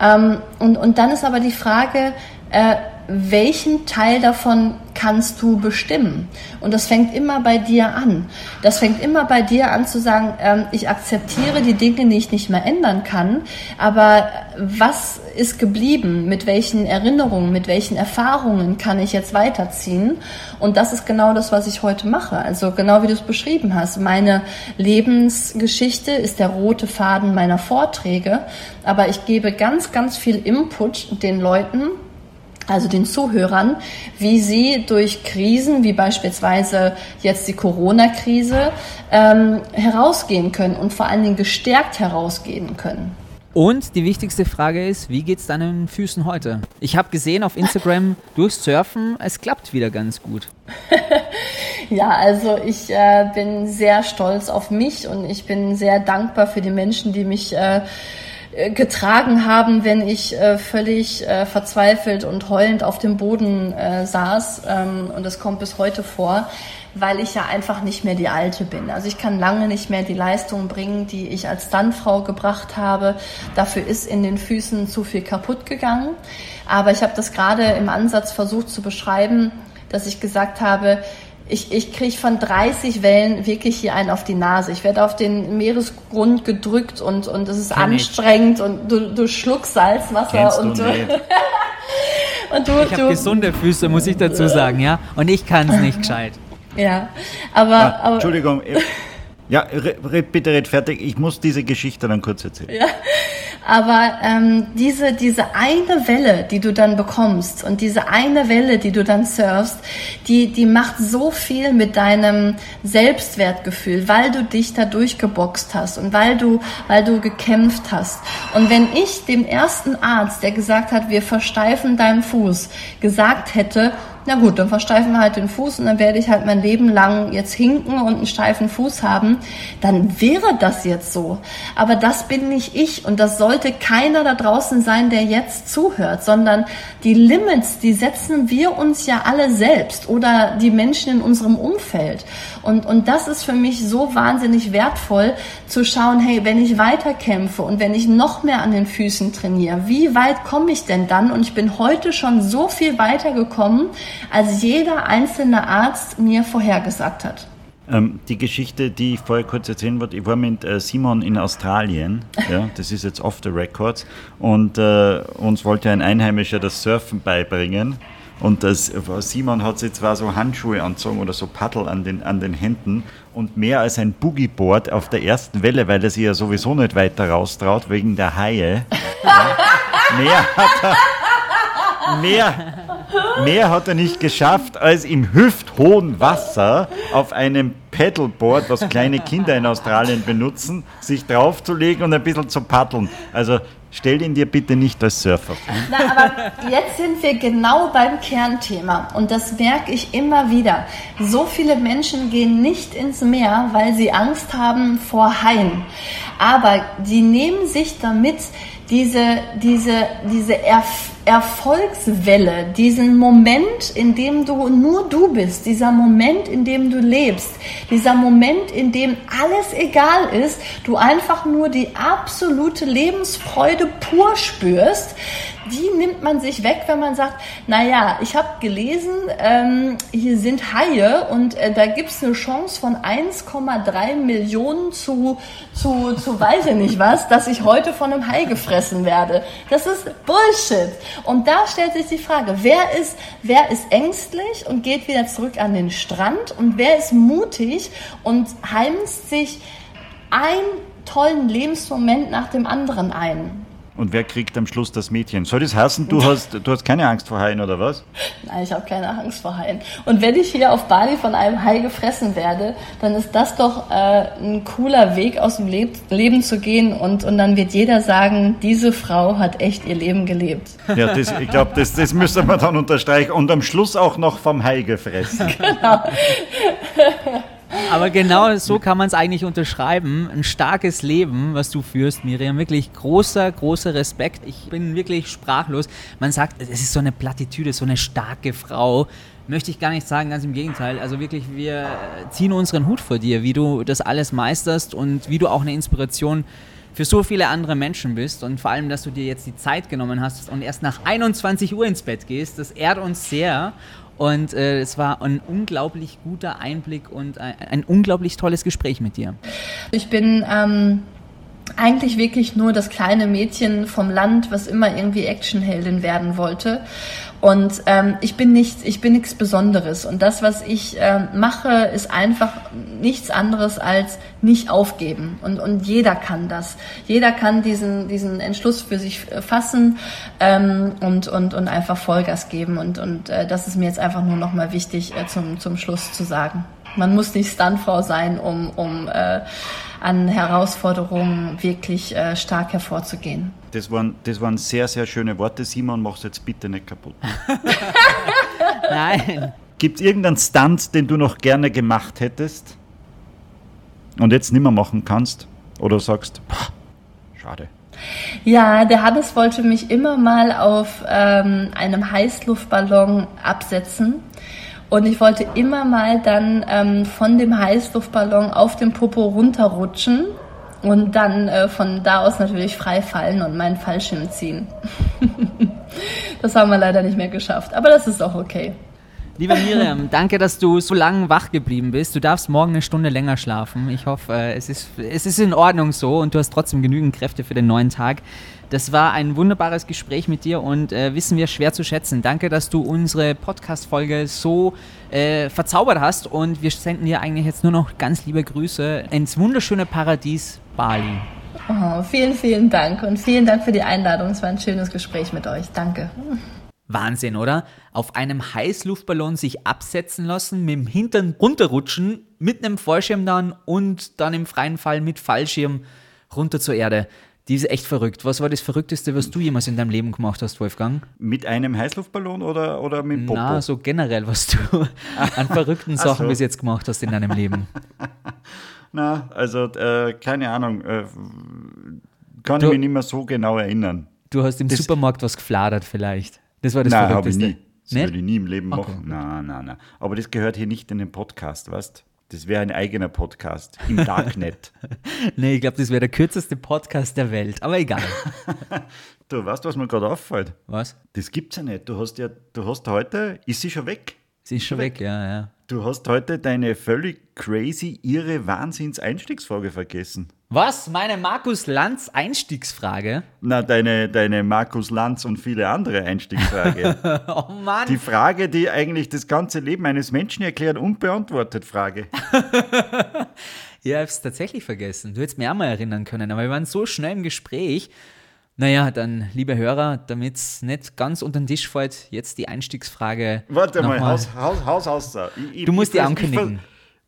Ähm, und, und dann ist aber die Frage, äh, welchen Teil davon kannst du bestimmen? Und das fängt immer bei dir an. Das fängt immer bei dir an zu sagen, ähm, ich akzeptiere die Dinge, die ich nicht mehr ändern kann, aber was ist geblieben? Mit welchen Erinnerungen, mit welchen Erfahrungen kann ich jetzt weiterziehen? Und das ist genau das, was ich heute mache. Also genau wie du es beschrieben hast. Meine Lebensgeschichte ist der rote Faden meiner Vorträge, aber ich gebe ganz, ganz viel Input den Leuten, also den Zuhörern, wie sie durch Krisen, wie beispielsweise jetzt die Corona-Krise, ähm, herausgehen können und vor allen Dingen gestärkt herausgehen können. Und die wichtigste Frage ist, wie geht es deinen Füßen heute? Ich habe gesehen auf Instagram durch Surfen, es klappt wieder ganz gut. ja, also ich äh, bin sehr stolz auf mich und ich bin sehr dankbar für die Menschen, die mich äh, getragen haben, wenn ich äh, völlig äh, verzweifelt und heulend auf dem Boden äh, saß. Ähm, und das kommt bis heute vor, weil ich ja einfach nicht mehr die Alte bin. Also ich kann lange nicht mehr die Leistung bringen, die ich als Standfrau gebracht habe. Dafür ist in den Füßen zu viel kaputt gegangen. Aber ich habe das gerade im Ansatz versucht zu beschreiben, dass ich gesagt habe, ich, ich kriege von 30 Wellen wirklich hier einen auf die Nase. Ich werde auf den Meeresgrund gedrückt und, und es ist Kenn anstrengend ich. und du, du schluckst Salzwasser Kennst und du, und du, ich habe gesunde Füße, muss ich dazu sagen, ja. Und ich kann es nicht gescheit. Ja, aber, ah, aber Entschuldigung. Ja, red, bitte red fertig. Ich muss diese Geschichte dann kurz erzählen. Ja, aber ähm, diese, diese eine Welle, die du dann bekommst und diese eine Welle, die du dann surfst, die, die macht so viel mit deinem Selbstwertgefühl, weil du dich da durchgeboxt hast und weil du, weil du gekämpft hast. Und wenn ich dem ersten Arzt, der gesagt hat, wir versteifen deinen Fuß, gesagt hätte, na gut, dann versteifen wir halt den Fuß und dann werde ich halt mein Leben lang jetzt hinken und einen steifen Fuß haben, dann wäre das jetzt so. Aber das bin nicht ich und das sollte keiner da draußen sein, der jetzt zuhört, sondern die Limits, die setzen wir uns ja alle selbst oder die Menschen in unserem Umfeld. Und, und das ist für mich so wahnsinnig wertvoll zu schauen, hey, wenn ich weiterkämpfe und wenn ich noch mehr an den Füßen trainiere, wie weit komme ich denn dann? Und ich bin heute schon so viel weitergekommen, als jeder einzelne Arzt mir vorhergesagt hat. Ähm, die Geschichte, die ich vorher kurz erzählen wollte, ich war mit äh, Simon in Australien, ja, das ist jetzt off the records, und äh, uns wollte ein Einheimischer das Surfen beibringen. Und das, Simon hat sich zwar so Handschuhe anzogen oder so Paddel an den, an den Händen und mehr als ein Boogieboard auf der ersten Welle, weil er sich ja sowieso nicht weiter raustraut wegen der Haie. Ja, mehr hat er mehr, mehr hat er nicht geschafft, als im hüfthohen Wasser auf einem Paddleboard, was kleine Kinder in Australien benutzen, sich draufzulegen und ein bisschen zu paddeln. Also stell ihn dir bitte nicht als Surfer vor. Na, aber jetzt sind wir genau beim Kernthema und das merke ich immer wieder. So viele Menschen gehen nicht ins Meer, weil sie Angst haben vor Haien. Aber die nehmen sich damit diese, diese, diese Erf Erfolgswelle, diesen Moment, in dem du nur du bist, dieser Moment, in dem du lebst, dieser Moment, in dem alles egal ist, du einfach nur die absolute Lebensfreude pur spürst, die nimmt man sich weg, wenn man sagt, naja, ich habe gelesen, ähm, hier sind Haie und äh, da gibt's eine Chance von 1,3 Millionen zu, zu, zu weiß ich nicht was, dass ich heute von einem Hai gefressen werde. Das ist Bullshit. Und da stellt sich die Frage, wer ist, wer ist ängstlich und geht wieder zurück an den Strand und wer ist mutig und heimst sich einen tollen Lebensmoment nach dem anderen ein. Und wer kriegt am Schluss das Mädchen? Soll das heißen, du hast, du hast keine Angst vor Haien oder was? Nein, ich habe keine Angst vor Haien. Und wenn ich hier auf Bali von einem Hai gefressen werde, dann ist das doch äh, ein cooler Weg aus dem Leb Leben zu gehen und, und dann wird jeder sagen, diese Frau hat echt ihr Leben gelebt. Ja, das, ich glaube, das, das müssen wir dann unterstreichen. Und am Schluss auch noch vom Hai gefressen. Genau. Aber genau so kann man es eigentlich unterschreiben. Ein starkes Leben, was du führst, Miriam. Wirklich großer, großer Respekt. Ich bin wirklich sprachlos. Man sagt, es ist so eine Plattitüde, so eine starke Frau. Möchte ich gar nicht sagen, ganz im Gegenteil. Also wirklich, wir ziehen unseren Hut vor dir, wie du das alles meisterst und wie du auch eine Inspiration für so viele andere Menschen bist und vor allem, dass du dir jetzt die Zeit genommen hast und erst nach 21 Uhr ins Bett gehst. Das ehrt uns sehr und äh, es war ein unglaublich guter Einblick und ein, ein unglaublich tolles Gespräch mit dir. Ich bin ähm, eigentlich wirklich nur das kleine Mädchen vom Land, was immer irgendwie Actionheldin werden wollte. Und ähm, ich bin nichts, ich bin nichts Besonderes. Und das, was ich ähm, mache, ist einfach nichts anderes als nicht aufgeben. Und, und jeder kann das. Jeder kann diesen, diesen Entschluss für sich fassen ähm, und, und, und einfach Vollgas geben. Und, und äh, das ist mir jetzt einfach nur nochmal wichtig äh, zum, zum Schluss zu sagen. Man muss nicht Stuntfrau sein, um, um äh, an Herausforderungen wirklich äh, stark hervorzugehen. Das waren, das waren sehr, sehr schöne Worte. Simon, mach's jetzt bitte nicht kaputt. Nein. Gibt es irgendeinen Stunt, den du noch gerne gemacht hättest und jetzt nicht mehr machen kannst? Oder sagst, schade. Ja, der Hannes wollte mich immer mal auf ähm, einem Heißluftballon absetzen. Und ich wollte immer mal dann ähm, von dem Heißluftballon auf dem Popo runterrutschen und dann äh, von da aus natürlich frei fallen und meinen Fallschirm ziehen. das haben wir leider nicht mehr geschafft, aber das ist auch okay. Liebe Miriam, danke, dass du so lange wach geblieben bist. Du darfst morgen eine Stunde länger schlafen. Ich hoffe, äh, es ist, es ist in Ordnung so und du hast trotzdem genügend Kräfte für den neuen Tag. Das war ein wunderbares Gespräch mit dir und äh, wissen wir schwer zu schätzen. Danke, dass du unsere Podcast-Folge so äh, verzaubert hast und wir senden dir eigentlich jetzt nur noch ganz liebe Grüße ins wunderschöne Paradies Bali. Oh, vielen, vielen Dank und vielen Dank für die Einladung. Es war ein schönes Gespräch mit euch. Danke. Wahnsinn, oder? Auf einem Heißluftballon sich absetzen lassen, mit dem Hintern runterrutschen, mit einem Fallschirm dann und dann im freien Fall mit Fallschirm runter zur Erde. Die ist echt verrückt. Was war das Verrückteste, was du jemals in deinem Leben gemacht hast, Wolfgang? Mit einem Heißluftballon oder, oder mit Popo? Na, so generell, was du an verrückten Sachen so. bis jetzt gemacht hast in deinem Leben. Na, also äh, keine Ahnung. Äh, kann du, ich mich nicht mehr so genau erinnern. Du hast im das, Supermarkt was gefladert vielleicht. Das war das nein, Verrückteste. Ich nie. Das nicht? würde ich nie im Leben okay. machen. Nein, nein, nein. Aber das gehört hier nicht in den Podcast, weißt du? Das wäre ein eigener Podcast im Darknet. nee, ich glaube, das wäre der kürzeste Podcast der Welt, aber egal. du weißt, was mir gerade auffällt? Was? Das gibt's ja nicht. Du hast ja, du hast heute, ist sie schon weg? Sie ist schon weg, weg ja, ja. Du hast heute deine völlig crazy, irre Wahnsinns-Einstiegsfrage vergessen. Was? Meine Markus Lanz Einstiegsfrage? Na, deine, deine Markus Lanz und viele andere Einstiegsfrage. oh Mann. Die Frage, die eigentlich das ganze Leben eines Menschen erklärt, unbeantwortet Frage. ja, ich habe es tatsächlich vergessen. Du hättest mir auch mal erinnern können, aber wir waren so schnell im Gespräch. Naja, dann, liebe Hörer, damit es nicht ganz unter den Tisch fällt, jetzt die Einstiegsfrage. Warte mal, Haus, Haus, Haus, Haus. Ich, du musst ich, die ankündigen.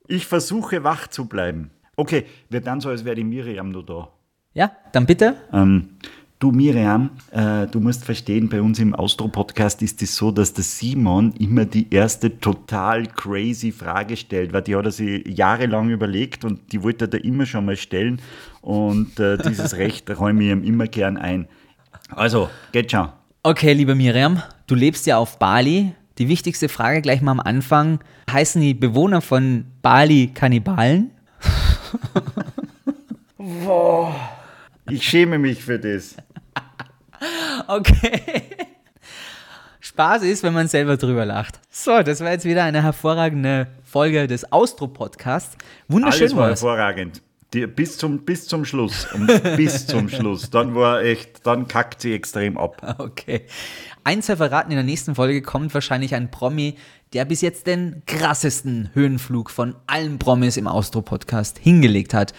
Ich, ich versuche wach zu bleiben. Okay, wird dann so, als wäre die Miriam nur da. Ja, dann bitte. Ähm, du Miriam, äh, du musst verstehen, bei uns im Austro-Podcast ist es das so, dass der Simon immer die erste total crazy Frage stellt, weil die hat er sich jahrelang überlegt und die wollte er da immer schon mal stellen und äh, dieses Recht räume ich ihm immer gern ein. Also, geht schon. Okay, liebe Miriam, du lebst ja auf Bali. Die wichtigste Frage gleich mal am Anfang. Heißen die Bewohner von Bali Kannibalen? Boah. Ich schäme mich für das. Okay. Spaß ist, wenn man selber drüber lacht. So, das war jetzt wieder eine hervorragende Folge des Austro-Podcasts. Wunderschön Alles war hervorragend. Die, bis, zum, bis zum Schluss. Bis zum Schluss. Dann war echt, dann kackt sie extrem ab. Okay. Eins verraten, in der nächsten Folge kommt wahrscheinlich ein Promi, der bis jetzt den krassesten Höhenflug von allen Promis im Austro-Podcast hingelegt hat.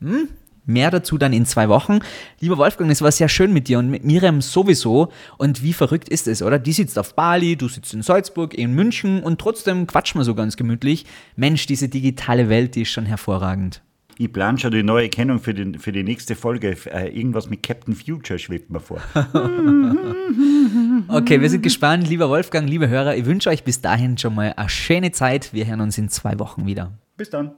Hm? Mehr dazu dann in zwei Wochen. Lieber Wolfgang, es war sehr schön mit dir und mit Miriam sowieso. Und wie verrückt ist es, oder? Die sitzt auf Bali, du sitzt in Salzburg, in München und trotzdem quatschen wir so ganz gemütlich. Mensch, diese digitale Welt, die ist schon hervorragend. Ich plane schon die neue Kennung für die, für die nächste Folge. Äh, irgendwas mit Captain Future schwebt mir vor. okay, wir sind gespannt. Lieber Wolfgang, liebe Hörer, ich wünsche euch bis dahin schon mal eine schöne Zeit. Wir hören uns in zwei Wochen wieder. Bis dann.